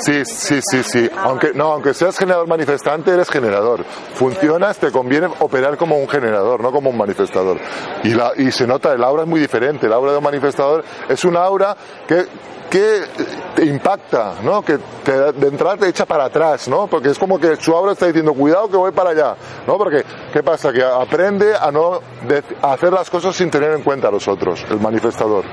Sí, sí, sí, sí. Aunque no, aunque seas generador manifestante, eres generador. Funcionas, te conviene operar como un generador, no como un manifestador. Y la y se nota, el aura es muy diferente. El aura de un manifestador es un aura que que te impacta, ¿no? Que te, de entrada te echa para atrás, ¿no? Porque es como que su aura está diciendo, cuidado que voy para allá, ¿no? Porque, ¿qué pasa? Que aprende a no a hacer las cosas sin tener en cuenta a los otros, el manifestador.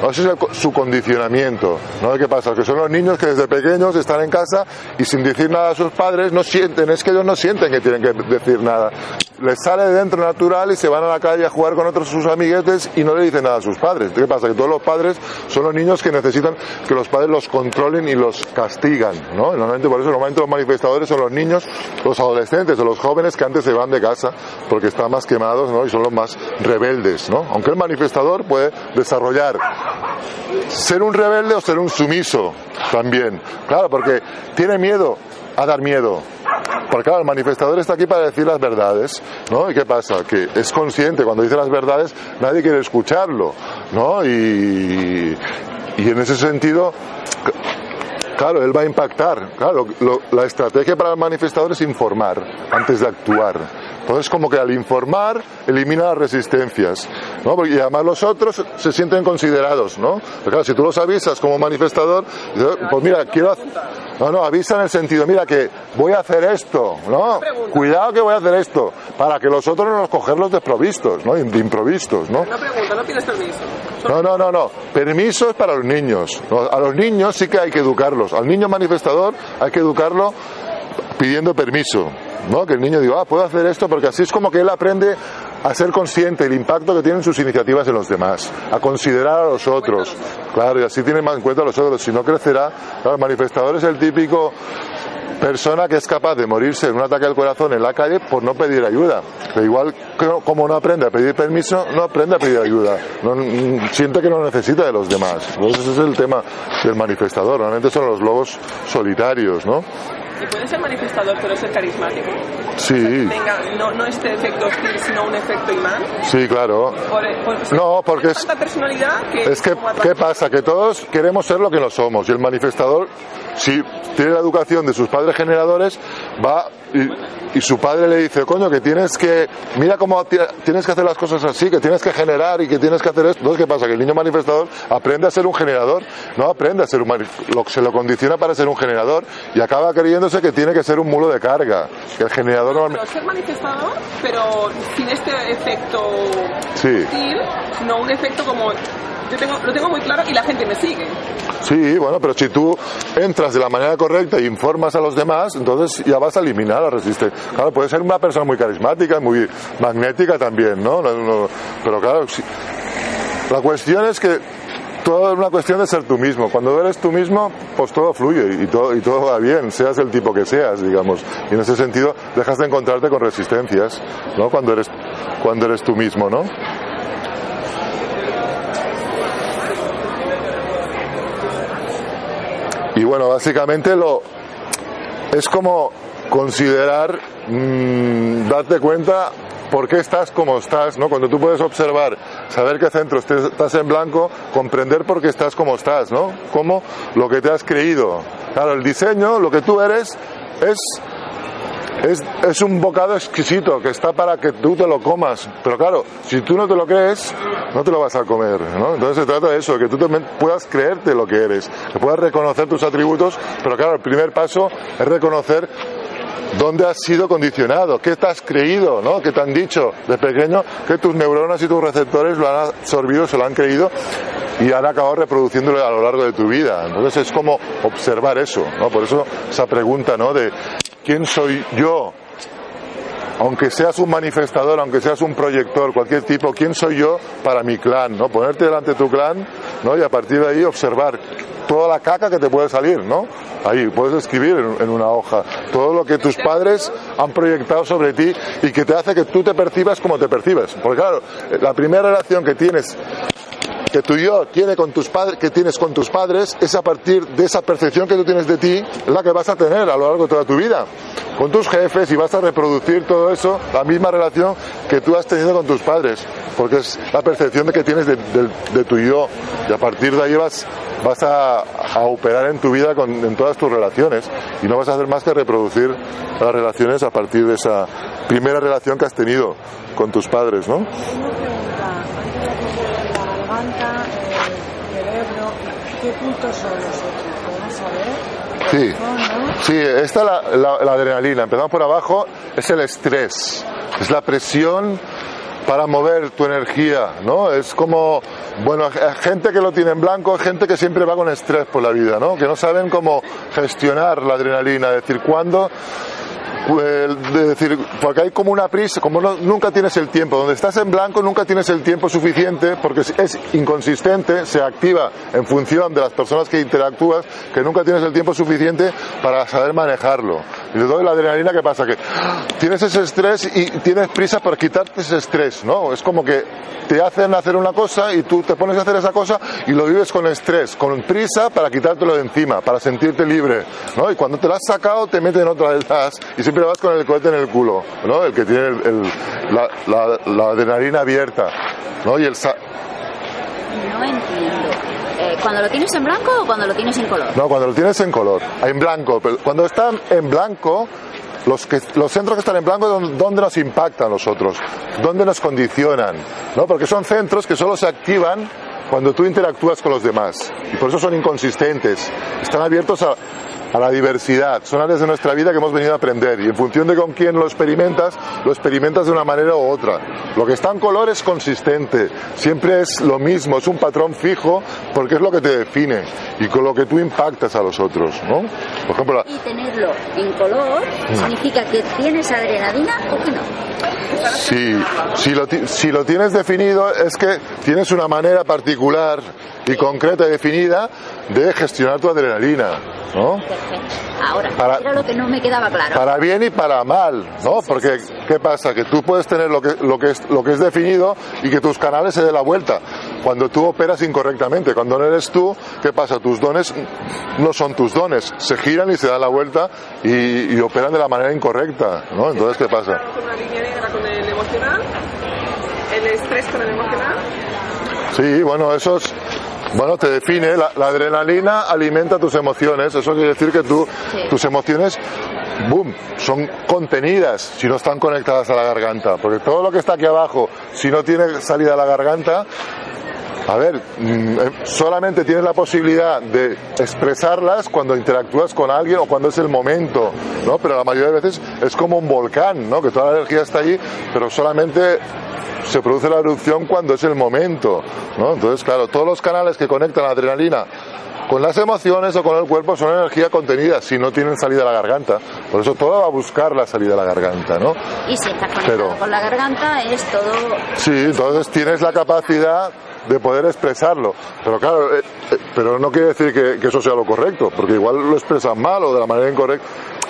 ¿No? Ese es su condicionamiento, ¿no? ¿Qué pasa? Que son los niños que desde pequeños están en casa y sin decir nada a sus padres no sienten, es que ellos no sienten que tienen que decir nada. Les sale de dentro natural y se van a la calle a jugar con otros sus amiguetes y no le dicen nada a sus padres. ¿Qué pasa? Que todos los padres son los niños que necesitan que los padres los controlen y los castigan, ¿no? Normalmente por eso normalmente los manifestadores son los niños, los adolescentes o los jóvenes que antes se van de casa porque están más quemados, ¿no? Y son los más rebeldes, ¿no? Aunque el manifestador puede desarrollar ser un rebelde o ser un sumiso también. Claro, porque tiene miedo a dar miedo. Porque claro, el manifestador está aquí para decir las verdades, ¿no? ¿Y qué pasa? Que es consciente, cuando dice las verdades, nadie quiere escucharlo, ¿no? Y, y en ese sentido, claro, él va a impactar. Claro, la estrategia para el manifestador es informar antes de actuar. Entonces, como que al informar, elimina las resistencias, ¿no? Y además los otros se sienten considerados, ¿no? Pero claro, si tú los avisas como manifestador, pues mira, quiero hacer... No, no, avisa en el sentido, mira que voy a hacer esto, ¿no? Cuidado que voy a hacer esto, para que los otros no nos cogerlos desprovistos, ¿no? De improvistos, ¿no? No pregunta, no pides permiso. No, no, no, no. Permiso es para los niños. A los niños sí que hay que educarlos. Al niño manifestador hay que educarlo pidiendo permiso. ¿No? Que el niño diga, ah, puedo hacer esto porque así es como que él aprende a ser consciente del impacto que tienen sus iniciativas en los demás, a considerar a los otros, claro, y así tiene más en cuenta a los otros, si no crecerá, claro, el manifestador es el típico persona que es capaz de morirse en un ataque al corazón en la calle por no pedir ayuda. Pero igual como no aprende a pedir permiso, no aprende a pedir ayuda. No, siente que no necesita de los demás. Entonces ese es el tema del manifestador. Realmente son los lobos solitarios, ¿no? ¿Y puede ser manifestador pero ser carismático? Sí. tenga no, no este efecto hostil, sino un efecto imán. Sí, claro. no, porque es... personalidad que es que, ¿qué pasa? Que todos queremos ser lo que no somos. Y el manifestador, si tiene la educación de sus padres generadores, va y, su padre le dice, coño, que tienes que, mira cómo tienes que hacer las cosas así, que tienes que generar y que tienes que hacer esto. Entonces, ¿qué pasa? Que el niño manifestador aprende a ser un generador, no aprende a ser un lo, se lo condiciona para ser un generador y acaba creyéndose que tiene que ser un mulo de carga. Que el generador no, pero ser manifestador, pero sin este efecto sí. no un efecto como yo tengo, lo tengo muy claro y la gente me sigue. Sí, bueno, pero si tú entras de la manera correcta y informas a los demás, entonces ya vas a eliminar la resistencia. Claro, puede ser una persona muy carismática, muy magnética también, ¿no? pero claro, la cuestión es que todo es una cuestión de ser tú mismo. Cuando eres tú mismo, pues todo fluye y todo, y todo va bien, seas el tipo que seas, digamos. Y en ese sentido dejas de encontrarte con resistencias, ¿no? Cuando eres, cuando eres tú mismo, ¿no? Y bueno, básicamente lo es como considerar, mmm, darte cuenta por qué estás como estás, ¿no? Cuando tú puedes observar, saber qué centro estás en blanco, comprender por qué estás como estás, ¿no? Como lo que te has creído. Claro, el diseño, lo que tú eres, es es, es, un bocado exquisito que está para que tú te lo comas. Pero claro, si tú no te lo crees, no te lo vas a comer. ¿no? Entonces se trata de eso, que tú también puedas creerte lo que eres, que puedas reconocer tus atributos. Pero claro, el primer paso es reconocer dónde has sido condicionado, qué te has creído, ¿no? qué te han dicho de pequeño, que tus neuronas y tus receptores lo han absorbido, se lo han creído y han acabado reproduciéndolo a lo largo de tu vida. Entonces es como observar eso, ¿no? Por eso esa pregunta, ¿no? De ¿quién soy yo? Aunque seas un manifestador, aunque seas un proyector, cualquier tipo, ¿quién soy yo para mi clan? ¿no? Ponerte delante de tu clan ¿no? y a partir de ahí observar toda la caca que te puede salir, ¿no? Ahí puedes escribir en, una hoja todo lo que tus padres han proyectado sobre ti y que te hace que tú te percibas como te percibes. Porque claro, la primera relación que tienes que tu yo tiene con tus padres, que tienes con tus padres, es a partir de esa percepción que tú tienes de ti, la que vas a tener a lo largo de toda tu vida. Con tus jefes y vas a reproducir todo eso, la misma relación que tú has tenido con tus padres, porque es la percepción de que tienes de, de- de tu yo. Y a partir de ahí vas, vas a, a operar en tu vida con, en todas tus relaciones y no vas a hacer más que reproducir las relaciones a partir de esa primera relación que has tenido con tus padres, ¿no? Una pregunta, antes de que la garganta, el cerebro, ¿qué puntos son los otros? ¿Podemos saber? Sí. Sí, esta es la, la- la adrenalina. Empezamos por abajo, es el estrés, es la presión para mover tu energía, ¿no? Es como, bueno, gente que lo tiene en blanco, gente que siempre va con estrés por la vida, ¿no? Que no saben cómo gestionar la adrenalina, es decir, cuándo de decir, porque hay como una prisa, como nunca tienes el tiempo, donde estás en blanco nunca tienes el tiempo suficiente porque es inconsistente, se activa en función de las personas que interactúas, que nunca tienes el tiempo suficiente para saber manejarlo. Y entonces la adrenalina, ¿qué pasa? Que tienes ese estrés y tienes prisa por quitarte ese estrés, ¿no? Es como que te hacen hacer una cosa y tú te pones a hacer esa cosa y lo vives con estrés, con prisa para quitártelo de encima, para sentirte libre, ¿no? Y cuando te lo has sacado te meten otra vez más y siempre vas con el cohete en el culo, ¿no? El que tiene el- el- la, la- la adrenalina abierta, ¿no? Y el sa- No entiendo. ¿Cuando lo tienes en blanco o cuando lo tienes en color? No, cuando lo tienes en color, en blanco. Pero cuando están en blanco, los, centros que están en blanco, ¿dónde- ¿dónde nos impactan los otros? ¿Dónde nos condicionan? ¿No? Porque son centros que solo se activan cuando tú interactúas con los demás. Y por eso son inconsistentes. Están abiertos a, a la diversidad. Son áreas de nuestra vida que hemos venido a aprender. Y en función de con quién lo experimentas, lo experimentas de una manera u otra. Lo que está en color es consistente. Siempre es lo mismo, es un patrón fijo porque es lo que te define y con lo que tú impactas a los otros. ¿no? Por ejemplo, la- Y tenerlo en color significa que tienes adrenalina o que no. Si, si, lo, si lo tienes definido es que tienes una manera particular y concreta y definida de gestionar tu adrenalina, ¿no? Perfecto. Ahora, Para- era lo que no me quedaba claro. Para bien y para mal, ¿no? Porque ¿qué pasa? Que tú puedes tener lo que, lo que, es, lo que es definido y que tus canales se den la vuelta. Cuando tú operas incorrectamente, cuando no eres tú, ¿qué pasa? Tus dones no son tus dones, se giran y se dan la vuelta y, y operan de la manera incorrecta, ¿no? Entonces, ¿qué pasa? Con una línea negra con el emocional, el estrés con el emocional. Sí, bueno, eso es, bueno, te define, la, la adrenalina alimenta tus emociones, eso quiere decir que tú, Sí. tus emociones, boom, son contenidas si no están conectadas a la garganta, porque todo lo que está aquí abajo, si no tiene salida a la garganta, a ver, mm, eh, solamente tienes la posibilidad de expresarlas cuando interactúas con alguien o cuando es el momento, ¿no? Pero la mayoría de veces es como un volcán, ¿no? Que toda la energía está allí, pero solamente se produce la erupción cuando es el momento, ¿no? Entonces, claro, todos los canales que conectan la adrenalina con las emociones o con el cuerpo son energía contenida, si no tienen salida a la garganta. Por eso todo va a buscar la salida a la garganta, ¿no? Y si estás conectado Pero- con la garganta es todo... Sí, entonces tienes la capacidad de poder expresarlo. Pero claro, eh, eh, pero no quiere decir que, eso sea lo correcto, porque igual lo expresan mal o de la manera incorrecta.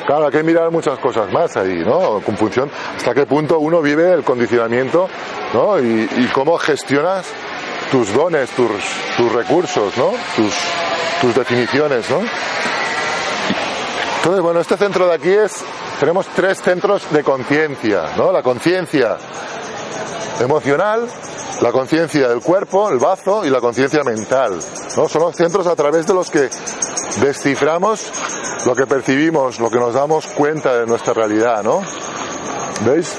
Claro, hay que mirar muchas cosas más ahí, ¿no? Con función, hasta qué punto uno vive el condicionamiento, ¿no? Y, y cómo gestionas tus dones, tus, tus recursos, ¿no? Tus, tus definiciones, ¿no? Entonces, bueno, este centro de aquí es, tenemos tres centros de conciencia, ¿no? La conciencia emocional, la conciencia del cuerpo, el bazo y la conciencia mental. ¿no? Son los centros a través de los que desciframos lo que percibimos, lo que nos damos cuenta de nuestra realidad, ¿no? ¿Veis?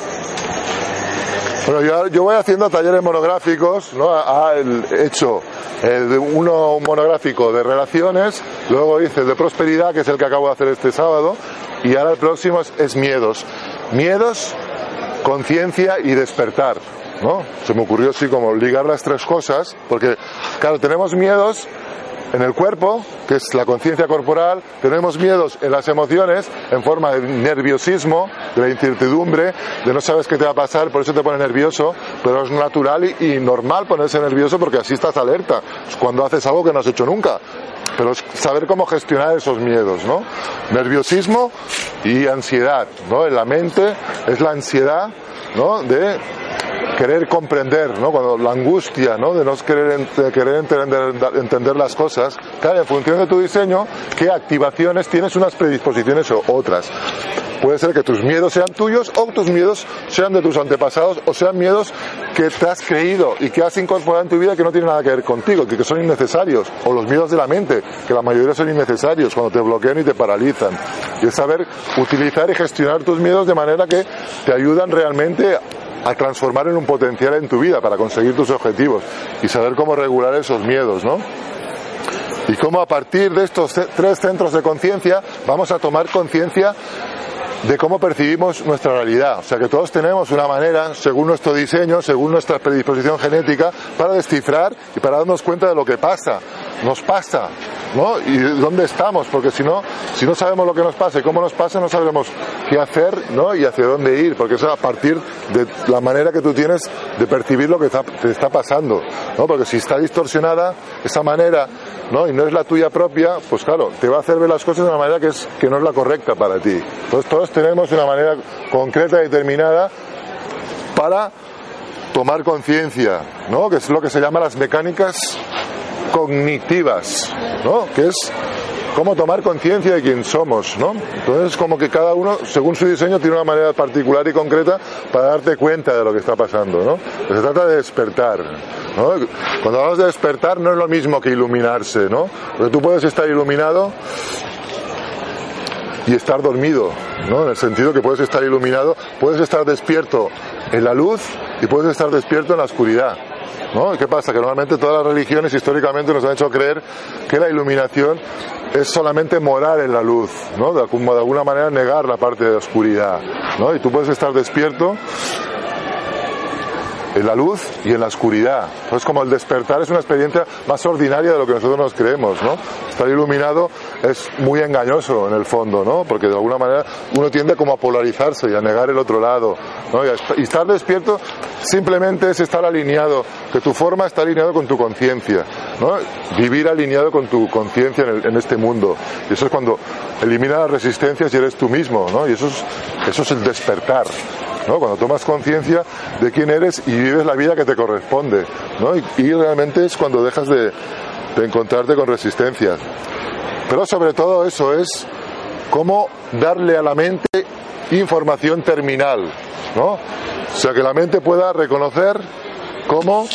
Bueno, yo, voy haciendo talleres monográficos, ¿no? Ah, He hecho el de uno monográfico de relaciones, luego hice el de prosperidad, que es el que acabo de hacer este sábado, y ahora el próximo es miedos. Miedos, conciencia y despertar, ¿no? Se me ocurrió así como ligar las tres cosas, porque, claro, tenemos miedos en el cuerpo, que es la conciencia corporal, tenemos miedos en las emociones, en forma de nerviosismo, de la incertidumbre, de no sabes qué te va a pasar, por eso te pone nervioso, pero es natural y, normal ponerse nervioso porque así estás alerta, cuando haces algo que no has hecho nunca. Pero es saber cómo gestionar esos miedos, ¿no? Nerviosismo y ansiedad, ¿no? En la mente es la ansiedad, ¿no? De querer comprender, ¿no? Cuando la angustia, ¿no? De no querer, de querer entender, entender las cosas, claro, en función de tu diseño, qué activaciones tienes unas predisposiciones o otras. Puede ser que tus miedos sean tuyos o tus miedos sean de tus antepasados o sean miedos que te has creído y que has incorporado en tu vida que no tienen nada que ver contigo, que, son innecesarios. O los miedos de la mente, que la mayoría son innecesarios cuando te bloquean y te paralizan. Y es saber utilizar y gestionar tus miedos de manera que te ayudan realmente a transformar en un potencial en tu vida para conseguir tus objetivos y saber cómo regular esos miedos, ¿no? Y cómo a partir de estos tres centros de conciencia vamos a tomar conciencia de cómo percibimos nuestra realidad. O sea que todos tenemos una manera, según nuestro diseño, según nuestra predisposición genética, para descifrar y para darnos cuenta de lo que pasa, nos pasa, ¿no? Y dónde estamos, porque si no, si no sabemos lo que nos pasa y cómo nos pasa, no sabremos qué hacer, ¿no? Y hacia dónde ir, porque eso es a partir de la manera que tú tienes de percibir lo que te está pasando, ¿no? Porque si está distorsionada esa manera, ¿no? Y no es la tuya propia, pues claro, te va a hacer ver las cosas de una manera que, es, que no es la correcta para ti. Entonces todos tenemos una manera concreta y determinada para tomar conciencia, ¿no? Que es lo que se llama las mecánicas cognitivas, ¿no? Que es cómo tomar conciencia de quién somos, ¿no? Entonces, como que cada uno, según su diseño, tiene una manera particular y concreta para darte cuenta de lo que está pasando, ¿no? Se trata de despertar, ¿no? Cuando hablamos de despertar no es lo mismo que iluminarse, ¿no? Porque tú puedes estar iluminado y estar dormido, ¿no? En el sentido que puedes estar iluminado, puedes estar despierto en la luz y puedes estar despierto en la oscuridad. ¿No? ¿Qué pasa? Que normalmente todas las religiones históricamente nos han hecho creer que la iluminación es solamente morar en la luz, ¿no? De alguna manera negar la parte de la oscuridad, ¿no? Y tú puedes estar despierto en la luz y en la oscuridad. Entonces, como el despertar es una experiencia más ordinaria de lo que nosotros nos creemos. Estar iluminado es muy engañoso en el fondo, ¿no? Porque de alguna manera uno tiende como a polarizarse y a negar el otro lado. Y estar despierto simplemente es estar alineado, que tu forma está alineado con tu conciencia. Vivir alineado con tu conciencia en, este mundo. Y eso es cuando elimina las resistencias y eres tú mismo, ¿no? Y eso es, eso es el despertar. ¿No? Cuando tomas conciencia de quién eres y vives la vida que te corresponde, ¿no? Y, realmente es cuando dejas de, de encontrarte con resistencias. Pero sobre todo eso es cómo darle a la mente información terminal, ¿no? O sea, que la mente pueda reconocer cómo,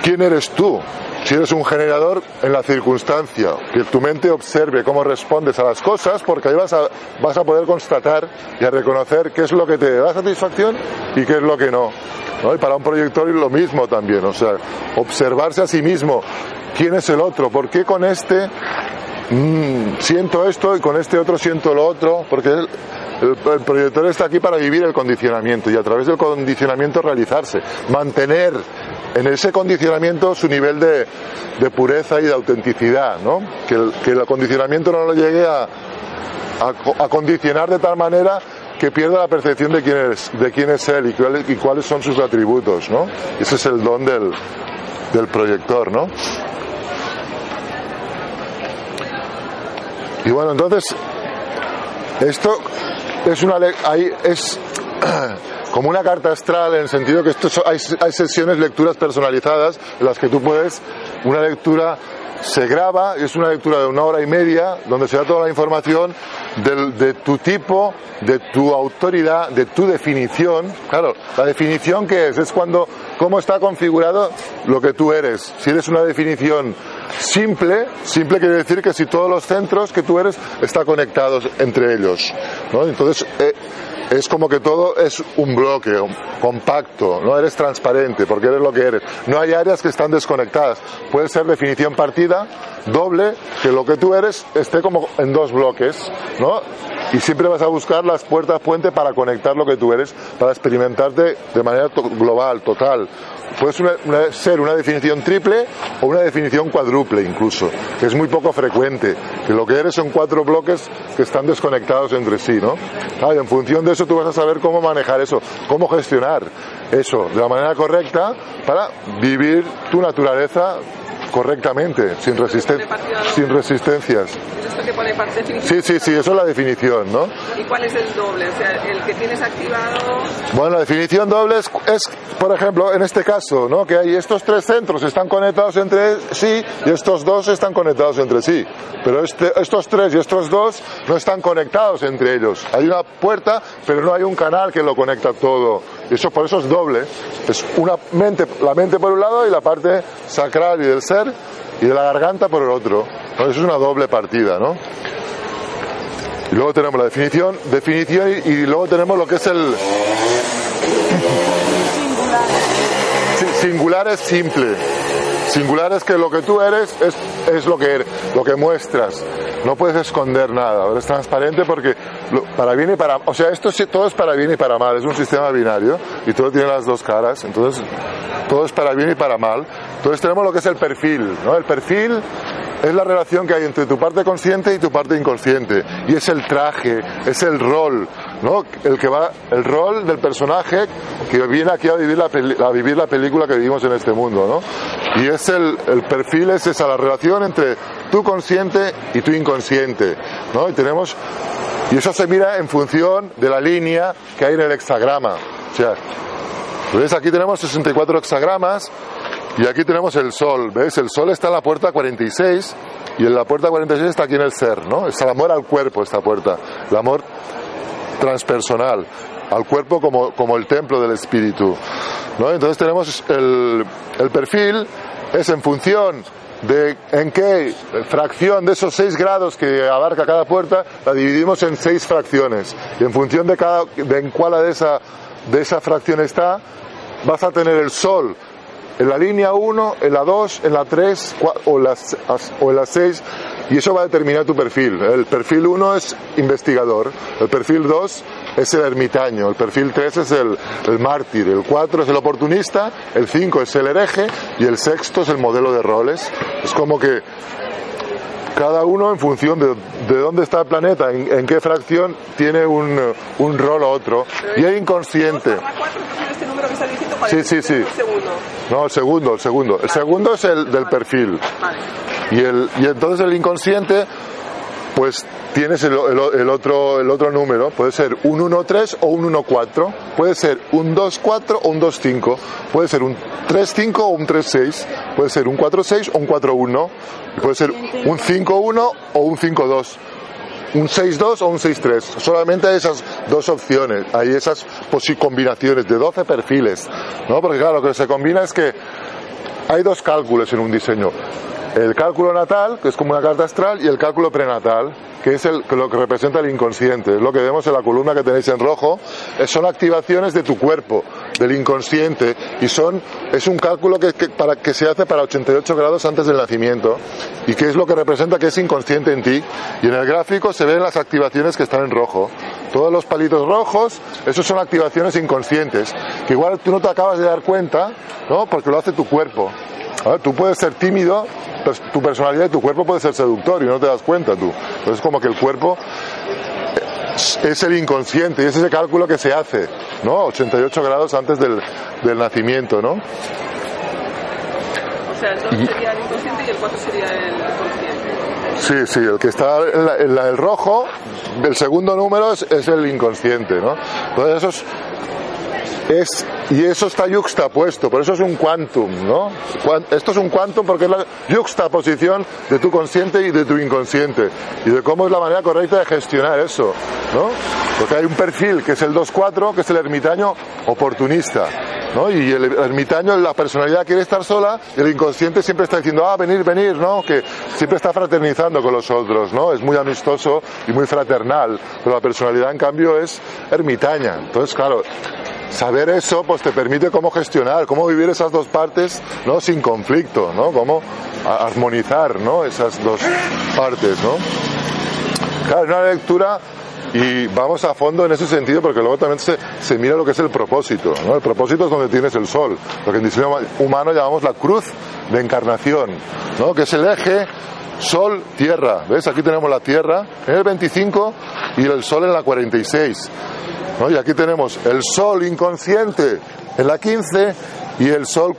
quién eres tú, si eres un generador en la circunstancia, que tu mente observe cómo respondes a las cosas, porque ahí vas a, vas a poder constatar y a reconocer qué es lo que te da satisfacción y qué es lo que no. ¿no? Y para un proyector lo mismo también, o sea, observarse a sí mismo, quién es el otro, por qué con este mmm, siento esto y con este otro siento lo otro, porque el, proyector está aquí para vivir el condicionamiento y a través del condicionamiento realizarse, mantener en ese condicionamiento su nivel de, de pureza y de autenticidad, ¿no? Que el, que el condicionamiento no lo llegue a, a, a, condicionar de tal manera que pierda la percepción de quién es, de quién es él y, cuál, y cuáles son sus atributos, ¿no? Ese es el don del, del proyector, ¿no? Y bueno, entonces, esto es una hay, es <clears throat> como una carta astral en el sentido que esto hay, hay, sesiones, lecturas personalizadas en las que tú puedes, una lectura se graba, es una lectura de una hora y media donde se da toda la información de, de tu tipo, de tu autoridad, de tu definición. Claro, la definición que es, es cuando, cómo está configurado lo que tú eres. Si eres una definición simple, simple quiere decir que si todos los centros que tú eres están conectados entre ellos. ¿no? Entonces, eh, es como que todo es un bloque compacto, no eres transparente porque eres lo que eres. No hay áreas que están desconectadas. Puede ser definición partida, doble, que lo que tú eres esté como en dos bloques, ¿no? Y siempre vas a buscar las puertas puente para conectar lo que tú eres, para experimentarte de manera to- global, total. Puede una- una- ser una definición triple o una definición cuádruple incluso, que es muy poco frecuente, que lo que eres son cuatro bloques que están desconectados entre sí, ¿no? En función de eso tú vas a saber cómo manejar eso, cómo gestionar eso de la manera correcta para vivir tu naturaleza correctamente, sin, resisten- sin resistencias. ¿Es esto que pone parte definición? Sí, sí, sí, eso es la definición, ¿no? ¿Y cuál es el doble? O sea, el que tienes activado... Bueno, la definición doble es, es, por ejemplo, en este caso, ¿no? Que hay estos tres centros están conectados entre sí y estos dos están conectados entre sí. Pero este- estos tres y estos dos no están conectados entre ellos. Hay una puerta, pero no hay un canal que lo conecta todo. Y eso por eso es doble. Es una mente, la mente por un lado y la parte sacral y del ser y de la garganta por el otro. Eso es una doble partida, ¿no? Y luego tenemos la definición, definición y, y luego tenemos lo que es el, Singular es simple. Singular es que lo que tú eres es, es lo que lo que muestras. No puedes esconder nada. Eres transparente porque para bien y para, o sea, esto todo es para bien y para mal. Es un sistema binario y todo tiene las dos caras. Entonces todo es para bien y para mal. Entonces tenemos lo que es el perfil, ¿no? El perfil es la relación que hay entre tu parte consciente y tu parte inconsciente. Y es el traje, es el rol, ¿no? El que va, el rol del personaje que viene aquí a vivir la, a vivir la película que vivimos en este mundo, ¿no? Y es el, el perfil, es esa la relación entre tu consciente y tu inconsciente, ¿no? Y tenemos, y eso se mira en función de la línea que hay en el hexagrama. O sea, ¿ves? Aquí tenemos 64 hexagramas y aquí tenemos el sol, ¿ves? El sol está en la puerta 46 y en la puerta 46 está aquí en el ser, ¿no? Es el amor al cuerpo esta puerta, el amor transpersonal, al cuerpo como, como el templo del espíritu, ¿no? Entonces tenemos el, el perfil, es en función de en qué fracción de esos seis grados que abarca cada puerta, la dividimos en seis fracciones. Y en función de, cada, de en cuál de esa, de esa fracción está, vas a tener el sol en la línea 1, en la 2, en la 3 o, en la 6 y eso va a determinar tu perfil. El perfil 1 es investigador, el perfil 2 es el ermitaño, el perfil 3 es el, el mártir, el 4 es el oportunista, el 5 es el hereje y el sexto es el modelo de roles. Es como que cada uno en función de, de dónde está el planeta, en, en qué fracción tiene un, un rol o otro. Y es inconsciente. Barra 4, entonces este número que diciendo Sí, sí, sí. el segundo. No, el segundo, el segundo. El segundo es el del perfil. Vale. Y, el, y entonces el inconsciente, pues tienes el, el- el otro, el otro número. Puede ser un 1-3 o un 1-4. Puede ser un 2-4 o un 2-5. Puede ser un 3-5 o un 3-6. Puede ser un 4-6 o un 4-1. Puede ser un 5-1 o un 5-2 un 6-2 o un 6-3. Solamente hay esas dos opciones, hay esas combinaciones de 12 perfiles, ¿no? Porque claro, lo que se combina es que hay dos cálculos en un diseño. El cálculo natal, que es como una carta astral, y el cálculo prenatal, que es el, lo que representa el inconsciente. Es lo que vemos en la columna que tenéis en rojo. Son activaciones de tu cuerpo, del inconsciente, y son, es un cálculo que, que- para, que se hace para 88 grados antes del nacimiento, y que es lo que representa que es inconsciente en ti. Y en el gráfico se ven las activaciones que están en rojo. Todos los palitos rojos, esos son activaciones inconscientes, que igual tú no te acabas de dar cuenta, ¿no? Porque lo hace tu cuerpo. A ver, tú puedes ser tímido, pero tu personalidad y tu cuerpo puede ser seductor y no te das cuenta tú. Entonces como que el cuerpo es- es el inconsciente y es ese cálculo que se hace, ¿no? 88 grados antes del, del nacimiento, ¿no? O sea, el 2 sería el inconsciente y el 4 sería el consciente. Sí, sí, el que está en, la- en la- el rojo, el segundo número es, es el inconsciente, ¿no? Entonces eso es, es- y eso está yuxtapuesto, por eso es un quantum, ¿no? Esto es un quantum porque es la yuxtaposición de tu consciente y de tu inconsciente y de cómo es la manera correcta de gestionar eso, ¿no? Porque hay un perfil que es el 2-4, que es el ermitaño oportunista, ¿no? Y el ermitaño, la personalidad quiere estar sola y el inconsciente siempre está diciendo, ah, venir, venir, ¿no? Que siempre está fraternizando con los otros, ¿no? Es muy amistoso y muy fraternal, pero la personalidad en cambio es ermitaña. Entonces, claro, saber eso pues te permite cómo gestionar, cómo vivir esas dos partes, ¿no? Sin conflicto, ¿no? Cómo armonizar, ¿no? Esas dos partes, ¿no? Claro, una lectura Y vamos a fondo en ese sentido porque luego también se, se mira lo que es el propósito. ¿no? El propósito es donde tienes el sol, lo que en diseño humano llamamos la cruz de encarnación, ¿no? que es el eje Sol, Tierra. ¿Ves? Aquí tenemos la Tierra en el 25 y el Sol en la 46. ¿No? Y aquí tenemos el Sol inconsciente en la 15 y el Sol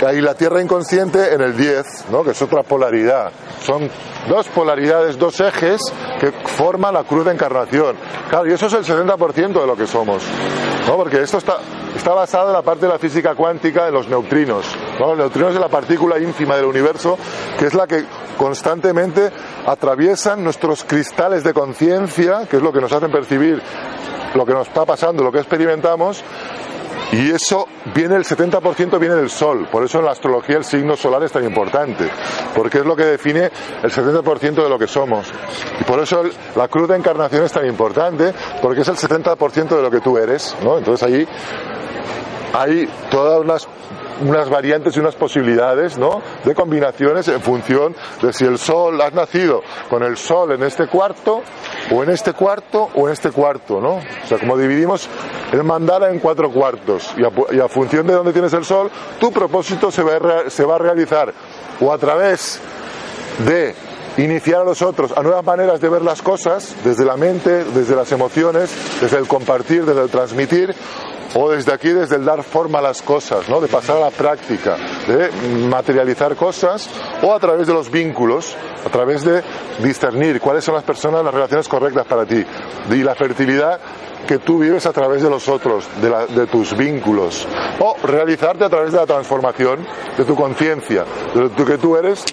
y la Tierra inconsciente en el 10, ¿no? que es otra polaridad. Son dos polaridades, dos ejes que forman la cruz de encarnación. Claro, y eso es el 70% de lo que somos. ¿no? Porque esto está, está basado en la parte de la física cuántica, en los neutrinos. ¿no? Los neutrinos es la partícula ínfima del universo, que es la que constantemente atraviesan nuestros cristales de conciencia, que es lo que nos hacen percibir lo que nos está pasando, lo que experimentamos, y eso viene, el 70% viene del Sol. Por eso en la astrología el signo solar es tan importante. Porque es lo que define el 70% de lo que somos. Y por eso la cruz de encarnación es tan importante, porque es el 70% de lo que tú eres. ¿no? Entonces ahí hay todas unas unas variantes y unas posibilidades ¿no? de combinaciones en función de si el sol has nacido con el sol en este cuarto o en este cuarto o en este cuarto, ¿no? O sea, como dividimos el mandala en cuatro cuartos y a, función de dónde tienes el sol, tu propósito se va, a, se va a realizar o a través de iniciar a los otros a nuevas maneras de ver las cosas, desde la mente, desde las emociones, desde el compartir, desde el transmitir, o desde aquí, desde el dar forma a las cosas, ¿no? de pasar a la práctica, de materializar cosas, o a través de los vínculos, a través de discernir cuáles son las personas, las relaciones correctas para ti, y la fertilidad que tú vives a través de los otros, de, de tus vínculos, o realizarte a través de la transformación de tu conciencia, de lo que tú eres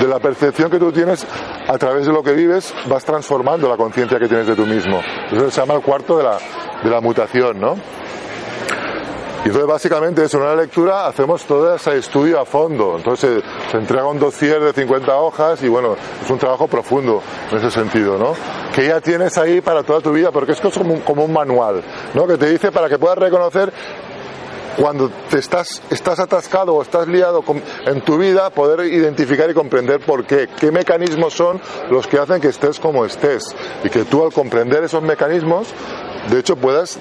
de la percepción que tú tienes a través de lo que vives, vas transformando la conciencia que tienes de tú mismo. Eso se llama el cuarto de la, de la mutación, ¿no? Y entonces básicamente es una lectura, hacemos todo ese estudio a fondo. Entonces se, entrega un dossier de 50 hojas y bueno, es un trabajo profundo en ese sentido, ¿no? Que ya tienes ahí para toda tu vida, porque es como un, como un manual, ¿no? Que te dice para que puedas reconocer cuando te estás, estás atascado o estás liado con, en tu vida, poder identificar y comprender por qué, qué mecanismos son los que hacen que estés como estés y que tú al comprender esos mecanismos de hecho puedas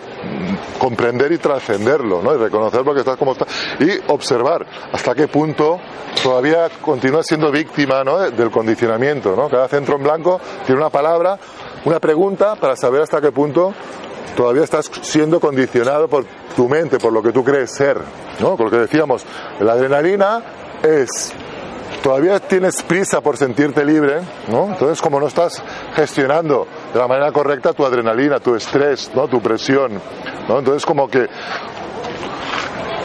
comprender y trascenderlo, ¿no? Y reconocer por qué estás como estás y observar hasta qué punto todavía continúas siendo víctima, ¿no? Del condicionamiento, ¿no? Cada centro en blanco tiene una palabra, una pregunta para saber hasta qué punto todavía estás siendo condicionado por tu mente, por lo que tú crees ser, ¿no? Por lo que decíamos, la adrenalina es todavía tienes prisa por sentirte libre, ¿no? Entonces, como no estás gestionando de la manera correcta tu adrenalina, tu estrés, ¿no? Tu presión, ¿no? Entonces, como que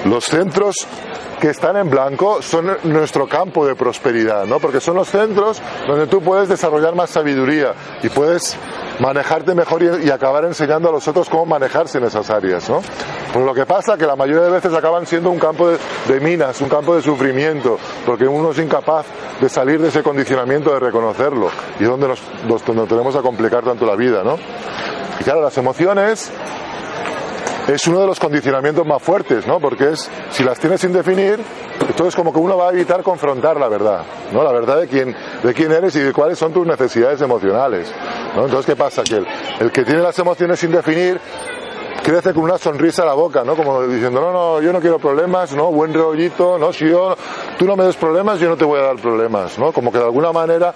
los centros que están en blanco son nuestro campo de prosperidad, ¿no? Porque son los centros donde tú puedes desarrollar más sabiduría y puedes manejarte mejor y, acabar enseñando a los otros cómo manejarse en esas áreas, ¿no? Pues lo que pasa es que la mayoría de veces acaban siendo un campo de, minas, un campo de sufrimiento, porque uno es incapaz de salir de ese condicionamiento, de reconocerlo, y donde nos, donde tenemos a complicar tanto la vida, ¿no? Y claro, las emociones es uno de los condicionamientos más fuertes, ¿no? Porque es, si las tienes sin definir, entonces como que uno va a evitar confrontar la verdad, ¿no? La verdad de quién, de quién eres y de cuáles son tus necesidades emocionales, ¿no? Entonces, ¿qué pasa? Que el, que tiene las emociones sin definir crece con una sonrisa a la boca, ¿no? Como diciendo, no, no, yo no quiero problemas, ¿no? Buen rollito, ¿no? Si yo, tú no me des problemas, yo no te voy a dar problemas, ¿no? Como que de alguna manera,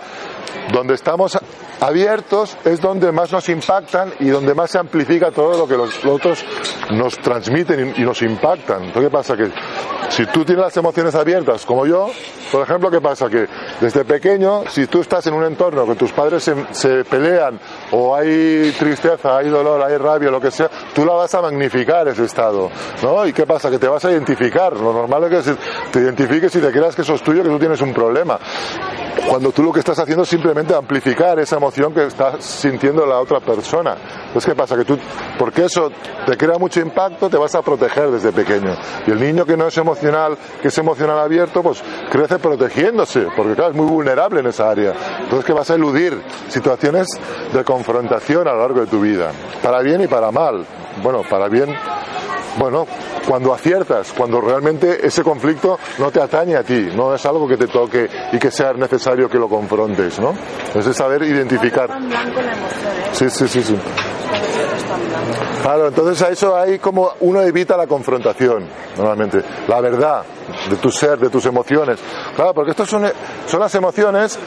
donde estamos abiertos es donde más nos impactan y donde más se amplifica todo lo que los, otros nos transmiten y, nos impactan. Entonces, ¿qué pasa? Que si tú tienes las emociones abiertas, como yo, por ejemplo, ¿qué pasa? Que desde pequeño, si tú estás en un entorno que tus padres se, se pelean o hay tristeza, hay dolor, hay rabia, lo que sea, tú la vas a magnificar ese estado, ¿no? ¿Y qué pasa? Que te vas a identificar. Lo normal es que te identifiques y te creas que eso es tuyo, que tú tienes un problema. Cuando tú lo que estás haciendo es simplemente amplificar esa emoción que está sintiendo la otra persona. Entonces, ¿qué pasa? Que tú, porque eso te crea mucho impacto, te vas a proteger desde pequeño. Y el niño que no es emocional, que es emocional abierto, pues crece protegiéndose, porque claro, es muy vulnerable en esa área. Entonces, que vas a eludir situaciones de confrontación a lo largo de tu vida, para bien y para mal. Bueno, para bien bueno, cuando aciertas, cuando realmente ese conflicto no te atañe a ti, no es algo que te toque y que sea necesario que lo confrontes, ¿no? Es saber identificar. ¿eh? Sí, sí, sí, sí. Claro, entonces a eso hay como uno evita la confrontación, normalmente. La verdad de tu ser, de tus emociones. Claro, porque estas son, son las emociones,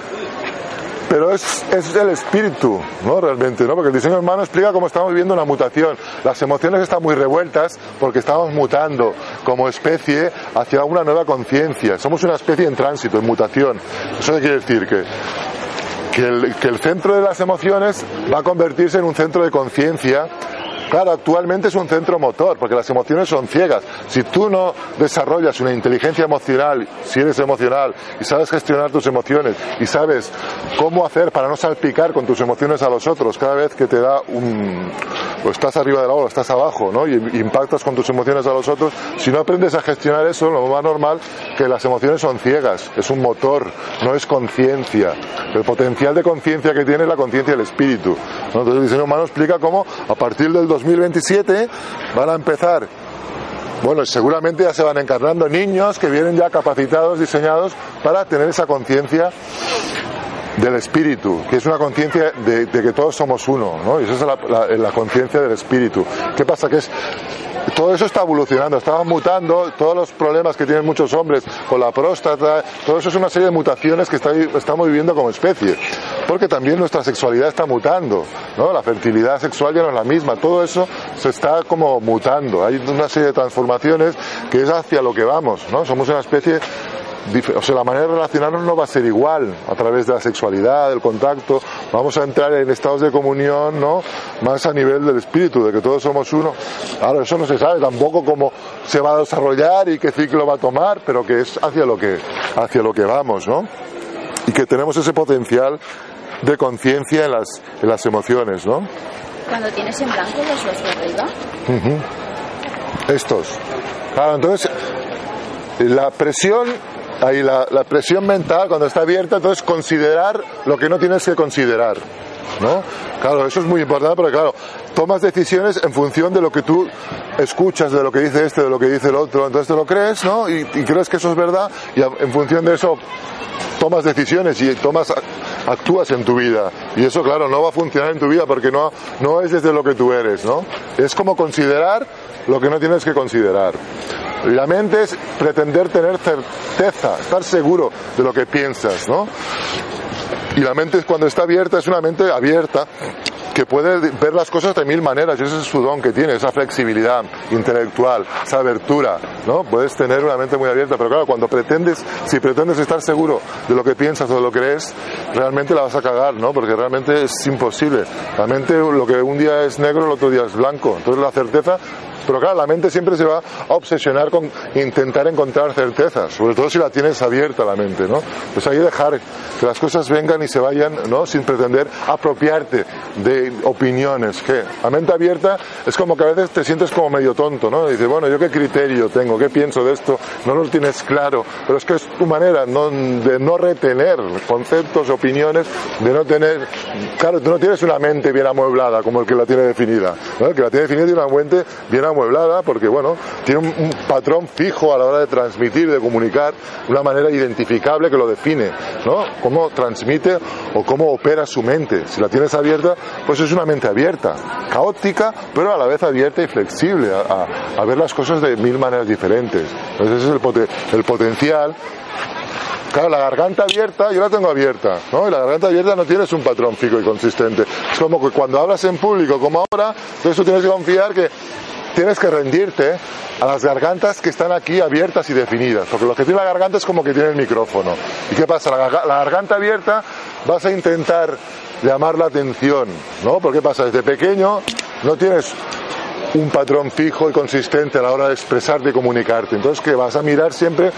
pero es, es el espíritu, ¿no? Realmente, ¿no? Porque el diseño humano explica cómo estamos viviendo una mutación. Las emociones están muy revueltas porque estamos mutando como especie hacia una nueva conciencia. Somos una especie en tránsito, en mutación. ¿Eso quiere decir? Que que el, que el centro de las emociones va a convertirse en un centro de conciencia. Claro, actualmente es un centro motor, porque las emociones son ciegas. Si tú no desarrollas una inteligencia emocional, si eres emocional, y sabes gestionar tus emociones, y sabes cómo hacer para no salpicar con tus emociones a los otros cada vez que te da un... o estás arriba de la ola, estás abajo, ¿no? Y impactas con tus emociones a los otros, si no aprendes a gestionar eso, lo más normal que las emociones son ciegas, es un motor, no es conciencia. El potencial de conciencia que tiene es la conciencia del espíritu. ¿no? Entonces el diseño humano explica cómo a partir del 2027 van a empezar bueno, seguramente ya se van encarnando niños que vienen ya capacitados, diseñados para tener esa conciencia del espíritu, que es una conciencia de, que todos somos uno, ¿no? Y esa es la, la- la conciencia del espíritu. ¿Qué pasa? Que es todo eso está evolucionando, está mutando, todos los problemas que tienen muchos hombres con la próstata, todo eso es una serie de mutaciones que estamos viviendo como especie. Porque también nuestra sexualidad está mutando, ¿no? La fertilidad sexual ya no es la misma, todo eso se está como mutando. Hay una serie de transformaciones que es hacia lo que vamos, ¿no? Somos una especie o sea, la manera de relacionarnos no va a ser igual a través de la sexualidad, del contacto. Vamos a entrar en estados de comunión, ¿no? Más a nivel del espíritu, de que todos somos uno. Claro, eso no se sabe tampoco cómo se va a desarrollar y qué ciclo va a tomar, pero que es hacia lo que, hacia lo que vamos, ¿no? Y que tenemos ese potencial de conciencia en las, en las emociones, ¿no? Cuando tienes en blanco los dos de arriba, estos. Claro, entonces la presión, ahí la, la presión mental cuando está abierta, entonces considerar lo que no tienes que considerar. ¿No? Claro, eso es muy importante porque claro, tomas decisiones en función de lo que tú escuchas, de lo que dice este, de lo que dice el otro, entonces te lo crees, ¿no? Y, y crees que eso es verdad y en función de eso tomas decisiones y tomas actúas en tu vida y eso claro no va a funcionar en tu vida porque no no es desde lo que tú eres no es como considerar lo que no tienes que considerar. La mente es pretender tener certeza estar seguro de lo que piensas no y la mente cuando está abierta es una mente abierta que puede ver las cosas de mil maneras y ese es su don que tiene, esa flexibilidad intelectual, esa abertura, ¿no? Puedes tener una mente muy abierta, pero claro, cuando pretendes, si pretendes estar seguro de lo que piensas o de lo que crees, realmente la vas a cagar, ¿no? Porque realmente es imposible. La mente, lo que un día es negro, el otro día es blanco. Entonces la certeza pero claro, la mente siempre se va a obsesionar con intentar encontrar certezas, sobre todo si la tienes abierta la mente, ¿no? Pues que dejar que las cosas vengan y se vayan, ¿no? Sin pretender apropiarte de opiniones. Que la mente abierta es como que a veces te sientes como medio tonto, ¿no? Dices, bueno, ¿yo qué criterio tengo? ¿Qué pienso de esto? No lo tienes claro, pero es que es tu manera de no retener conceptos, opiniones, de no tener... Claro, tú no tienes una mente bien amueblada como el que la tiene definida, ¿no? El que la tiene definida tiene una mente bien amueblada porque, bueno, tiene un, un patrón fijo a la hora de transmitir, de comunicar, una manera identificable que lo define, ¿no? Cómo transmite o cómo opera su mente. Si la tienes abierta, pues es una mente abierta, caótica, pero a la vez abierta y flexible a, ver las cosas de mil maneras diferentes. Entonces ese es el, pote- el potencial Claro, la garganta abierta, yo la tengo abierta, ¿no? Y la garganta abierta no tienes un patrón fijo y consistente. Es como que cuando hablas en público, como ahora, entonces tú tienes que confiar que tienes que rendirte a las gargantas que están aquí abiertas y definidas. Porque lo que tiene la garganta es como que tiene el micrófono. ¿Y qué pasa? La garganta abierta vas a intentar llamar la atención, ¿no? Porque ¿qué pasa? Desde pequeño no tienes un patrón fijo y consistente a la hora de expresarte y comunicarte. Entonces, que vas a mirar siempre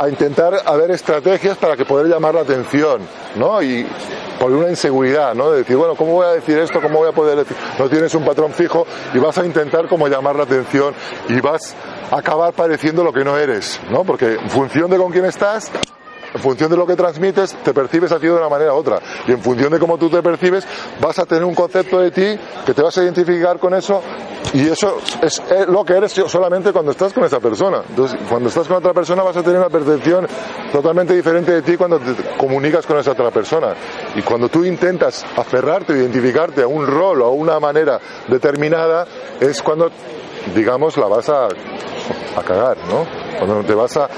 a intentar haber estrategias para que poder llamar la atención, ¿no? Y por una inseguridad, ¿no? De decir, bueno, ¿cómo voy a decir esto? ¿Cómo voy a poder decir? No tienes un patrón fijo y vas a intentar como llamar la atención y vas a acabar pareciendo lo que no eres, ¿no? Porque en función de con quién estás, en función de lo que transmites, te percibes a ti de una manera u otra. Y en función de cómo tú te percibes, vas a tener un concepto de ti que te vas a identificar con eso y eso es lo que eres solamente cuando estás con esa persona. Entonces, cuando estás con otra persona vas a tener una percepción totalmente diferente de ti cuando te comunicas con esa otra persona. Y cuando tú intentas aferrarte, identificarte a un rol o a una manera determinada, es cuando, digamos, la vas a, a cagar, ¿no? Cuando te vas a,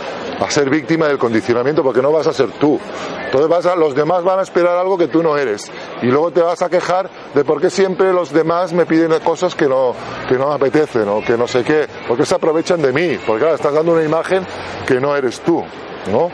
a ser víctima del condicionamiento porque no vas a ser tú. Entonces vas a, los demás van a esperar algo que tú no eres. Y luego te vas a quejar de por qué siempre los demás me piden cosas que no, que no me apetecen o que no sé qué. Porque se aprovechan de mí. Porque claro, estás dando una imagen que no eres tú. ¿No?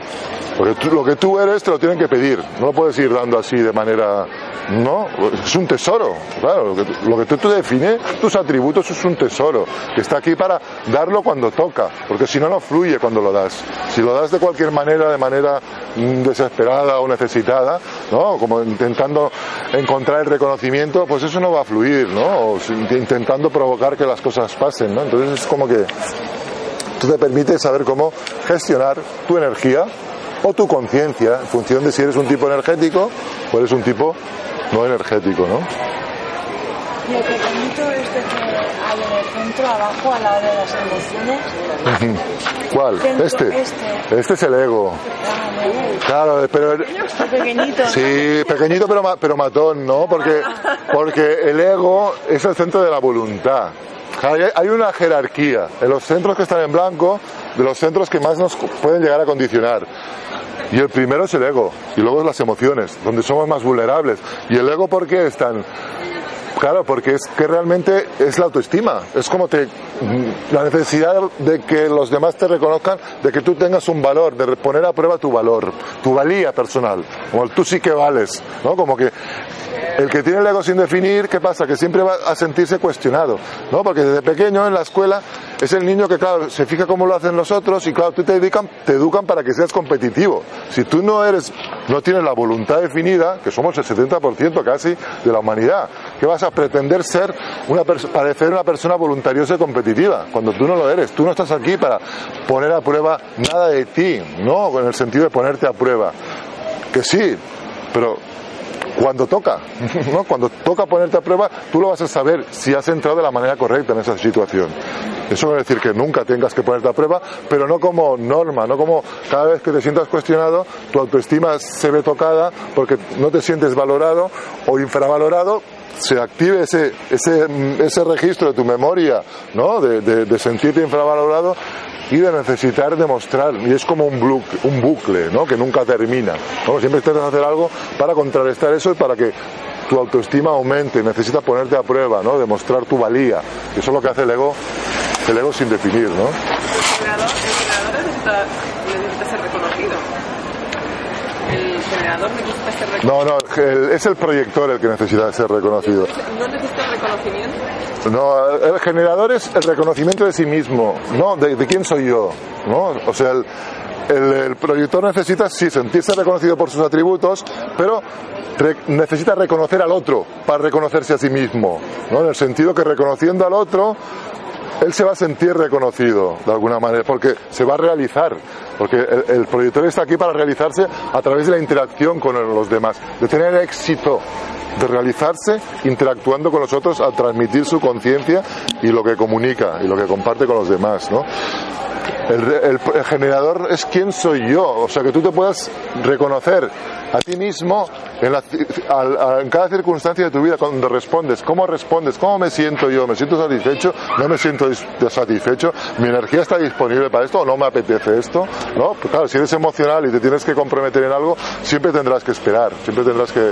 Porque lo que tú eres te lo tienen que pedir. No lo puedes ir dando así de manera no, es un tesoro, claro, lo que, tú- tú, defines, tus atributos es un tesoro, que está aquí para darlo cuando toca, porque si no, no fluye cuando lo das. Si lo das de cualquier manera, de manera mm, desesperada o necesitada, ¿no? Como intentando encontrar el reconocimiento, pues eso no va a fluir, ¿no? O intentando provocar que las cosas pasen, ¿no? Entonces es como que tú te permites saber cómo gestionar tu energía o tu conciencia en función de si eres un tipo energético o eres un tipo no energético, ¿no? Y el pequeñito este que hay en el centro, abajo, al lado de las emociones. ¿Cuál? Centro, Este. este. Este es el ego. Claro, pero el- Este pequeñito. sí, pequeñito pero, ma- pero matón, ¿no? Porque, porque el ego es el centro de la voluntad. Hay, una jerarquía en los centros que están en blanco, de los centros que más nos pueden llegar a condicionar. Y el primero es el ego, y luego es las emociones, donde somos más vulnerables. ¿Y el ego por qué es tan...? Claro, porque es que realmente es la autoestima, es como te, la necesidad de que los demás te reconozcan, de que tú tengas un valor, de poner a prueba tu valor, tu valía personal, como tú sí que vales, ¿no? Como que el que tiene el ego sin definir, ¿qué pasa? Que siempre va a sentirse cuestionado, ¿no? Porque desde pequeño en la escuela es el niño que, claro, se fija cómo lo hacen los otros y, claro, tú te educan, te educan para que seas competitivo. Si tú no eres, no tienes la voluntad definida, que somos el 70% casi de la humanidad, ¿qué vas a pretender ser una parecer una persona voluntariosa y competitiva? Cuando tú no lo eres, tú no estás aquí para poner a prueba nada de ti, ¿no? En el sentido de ponerte a prueba. Que sí, pero cuando toca, <laughs> ¿no? Cuando toca ponerte a prueba, tú lo vas a saber si has entrado de la manera correcta en esa situación. Eso no quiere decir que nunca tengas que ponerte a prueba, pero no como norma, no como cada vez que te sientas cuestionado, tu autoestima se ve tocada porque no te sientes valorado o infravalorado, se active ese, ese, ese registro de tu memoria, ¿no? De, sentirte infravalorado y de necesitar demostrar. Y es como un, blu- un bucle, ¿no? Que nunca termina. ¿no? Siempre intentas hacer algo para contrarrestar eso y para que tu autoestima aumente. Necesitas ponerte a prueba, ¿no? Demostrar tu valía. Eso es lo que hace el ego, el ego sin definir, ¿no? El generador, el generador necesita, necesita ser reconocido. No, no, el- es el proyector el que necesita ser reconocido. No necesita reconocimiento. No, el generador es el reconocimiento de sí mismo, ¿no? De, de quién soy yo, ¿no? O sea, el, el- el proyector necesita, sí, sentirse reconocido por sus atributos, pero re- necesita reconocer al otro para reconocerse a sí mismo, ¿no? En el sentido que reconociendo al otro, él se va a sentir reconocido de alguna manera, porque se va a realizar, porque el, el proyector está aquí para realizarse a través de la interacción con los demás, de tener éxito, de realizarse interactuando con los otros, a transmitir su conciencia y lo que comunica y lo que comparte con los demás, ¿no? El, generador es quién soy yo, o sea, que tú te puedas reconocer a ti mismo al- en cada circunstancia de tu vida, cuando respondes, cómo respondes, cómo me siento yo, me siento satisfecho, no me siento dis- satisfecho, mi energía está disponible para esto o no me apetece esto, ¿no? Pues claro, si eres emocional y te tienes que comprometer en algo, siempre tendrás que esperar, siempre tendrás que,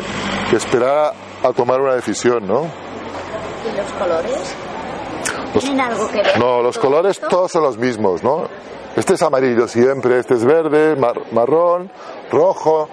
que esperar a, a tomar una decisión, ¿no? ¿Y los colores? ¿Tienen algo que ver? No, los colores esto? todos son los mismos, ¿no? Este es amarillo siempre, este es verde, mar- marrón, rojo.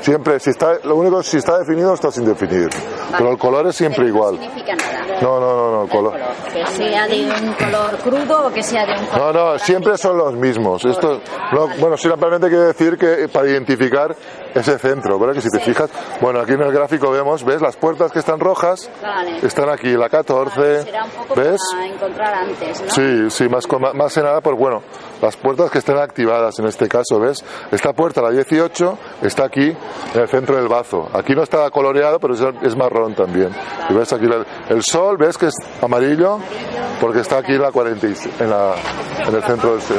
Siempre, si está, lo único si está definido está sin definir. Pero el color es siempre Pero igual. No significa nada. No, no, no, no, el color. color. Que sea de un color crudo o que sea de un No, color. no, siempre son los mismos. Esto, no, bueno, simplemente quiere decir que para identificar ese centro, ¿verdad? Que si te fijas, bueno, aquí en el gráfico vemos, ¿ves? Las puertas que están rojas Vale. están aquí, la 14, Será un poco ¿ves? para encontrar antes, ¿no? Sí, sí, más, más que nada, pues bueno, las puertas que estén activadas en este caso, ¿ves? Esta puerta, la 18, está aquí en el centro del bazo. Aquí no está coloreado, pero es, es marrón también. Y ves aquí la- el sol, ¿ves que es amarillo? Porque está aquí en la 46, en, la, en el centro del ser.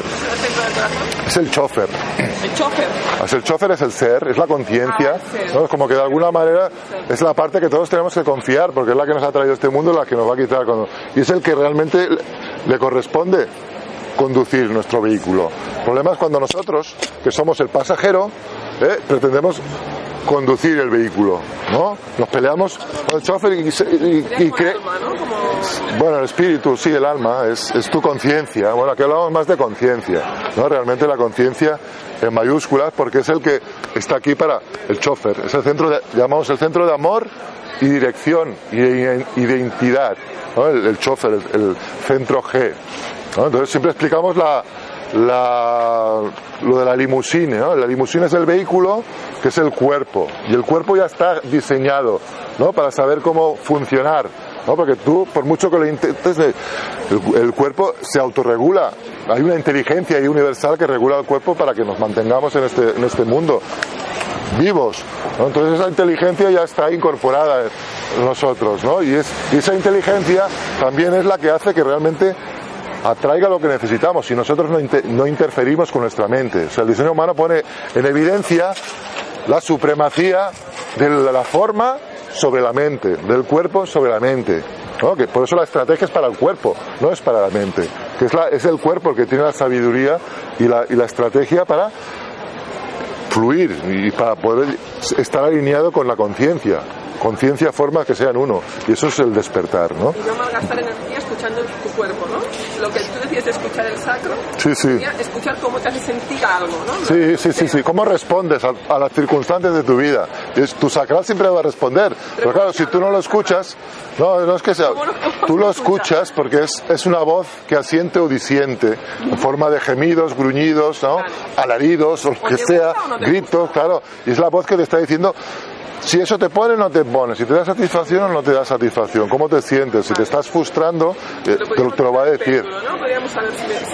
¿Es el el chofer. El chofer. Es el chofer es el ser, es la conciencia, Ah, el. ¿no? Es como que de alguna manera es la parte que todos tenemos que confiar, porque es la que nos ha traído este mundo, la que nos va a quitar. cuando- Y es el que realmente le corresponde conducir nuestro vehículo. El problema es cuando nosotros, que somos el pasajero, ¿eh? pretendemos conducir el vehículo, ¿no? Nos peleamos con el chofer y, y- y ¿no? Como... bueno, el espíritu, sí, el alma, es, es tu conciencia. Bueno, aquí hablamos más de conciencia, ¿no? Realmente la conciencia en mayúsculas porque es el que está aquí para el chofer. Es el centro, de, llamamos el centro de amor y dirección y de identidad, ¿no? El, el chofer, el, el centro G. ¿no? Entonces siempre explicamos la, la, lo de la limusine. La limusine es el vehículo que es el cuerpo y el cuerpo ya está diseñado, ¿no? Para saber cómo funcionar, ¿no? Porque tú, por mucho que lo intentes, el, el cuerpo se autorregula. Hay una inteligencia universal que regula el cuerpo para que nos mantengamos en este, este mundo vivos. Entonces esa inteligencia ya está incorporada en nosotros, ¿no? Y esa inteligencia también es la que hace que realmente atraiga lo que necesitamos y nosotros no, no interferimos con nuestra mente. El diseño humano pone en evidencia la supremacía de la forma sobre la mente, del cuerpo sobre la mente. ¿no? Que por eso la estrategia es para el cuerpo, no es para la mente. Que es, la- es el cuerpo el que tiene la sabiduría y la, y la estrategia para fluir y para poder estar alineado con la conciencia. Conciencia forma que sean uno. Y eso es el despertar, ¿no? Y no malgastar energía escuchando tu cuerpo, ¿no? Lo que tú decías de escuchar el sacro, Sí, sí. escuchar cómo te hace sentir algo, ¿no? Sí, sí, sí, sí. ¿Cómo respondes a, a las circunstancias de tu vida? Es, tu sacral siempre va a responder. Pero claro, si tú no lo escuchas, no, no es que sea. ¿Cómo no- cómo Tú lo escuchas? porque es, es una voz que asiente o disiente, en forma de gemidos, gruñidos, ¿no? Alaridos o lo ¿O que sea, gritos, claro. Y es la voz que te está diciendo. Si eso te pone o no te pone, si te da satisfacción o no te da satisfacción, cómo te sientes, si te estás frustrando, eh, te, lo- te lo va a decir.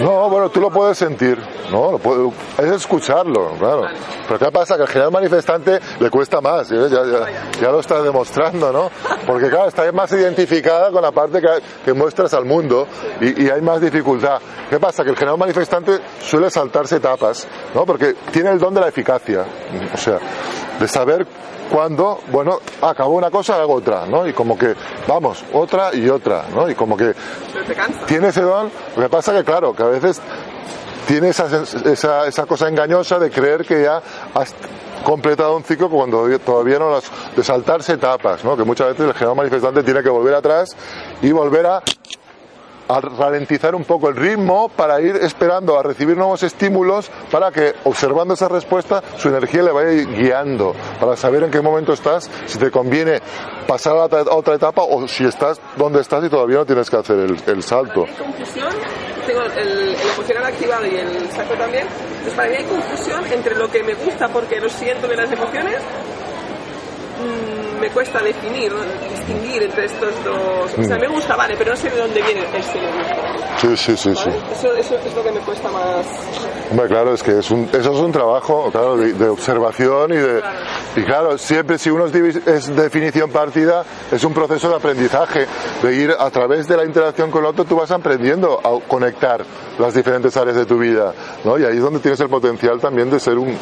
¿no? Bueno, tú lo puedes sentir, ¿no? Lo puede- es escucharlo, claro. Pero ¿qué pasa? Que al general manifestante le cuesta más, ¿eh? ya, ya, ya lo estás demostrando, ¿no? Porque claro, está más identificada con la parte que, que muestras al mundo y, y hay más dificultad. ¿Qué pasa? Que el general manifestante suele saltarse etapas, ¿no? Porque tiene el don de la eficacia, o sea, de saber cuándo, bueno, acabó una cosa, hago otra, ¿no? Y como que, vamos, otra y otra, ¿no? Y como que tiene ese don, lo que pasa que claro, que a veces tiene esa, esa, esa cosa engañosa de creer que ya has completado un ciclo cuando todavía no las de saltarse etapas, ¿no? Que muchas veces el general manifestante tiene que volver atrás y volver a a ralentizar un poco el ritmo para ir esperando a recibir nuevos estímulos para que observando esa respuesta su energía le vaya guiando para saber en qué momento estás, si te conviene pasar a otra- etapa o si estás donde estás y todavía no tienes que hacer el, el salto. Hay confusión, tengo el, el emocional activado y el sacro también, pues para mí hay confusión entre lo que me gusta porque lo siento de las emociones, mm, me cuesta definir, distinguir entre estos dos. O sea, me gusta, vale, pero no sé de dónde viene gusta. Sí, sí, sí, sí. ¿vale? Eso, eso es lo que me cuesta más. Hombre, claro, es que es un, eso es un trabajo, claro, de, de observación y de, y claro, siempre si uno es definición partida, es un proceso de aprendizaje, de ir a través de la interacción con el otro, tú vas aprendiendo a conectar las diferentes áreas de tu vida, ¿no? Y ahí es donde tienes el potencial también de ser un,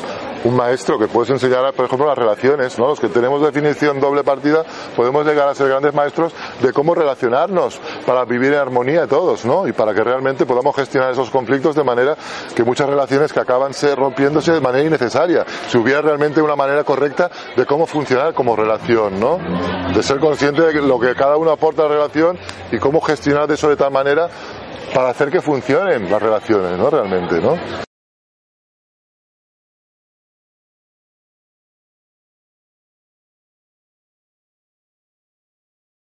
un maestro que puedes enseñar, por ejemplo, las relaciones, ¿no? Los que tenemos definición doble partida, podemos llegar a ser grandes maestros de cómo relacionarnos para vivir en armonía todos, ¿no? Y para que realmente podamos gestionar esos conflictos de manera que muchas relaciones que acaban ser rompiéndose de manera innecesaria. Si hubiera realmente una manera correcta de cómo funcionar como relación, ¿no? De ser consciente de lo que cada uno aporta a la relación y cómo gestionar eso de tal manera para hacer que funcionen las relaciones, ¿no? Realmente, ¿no?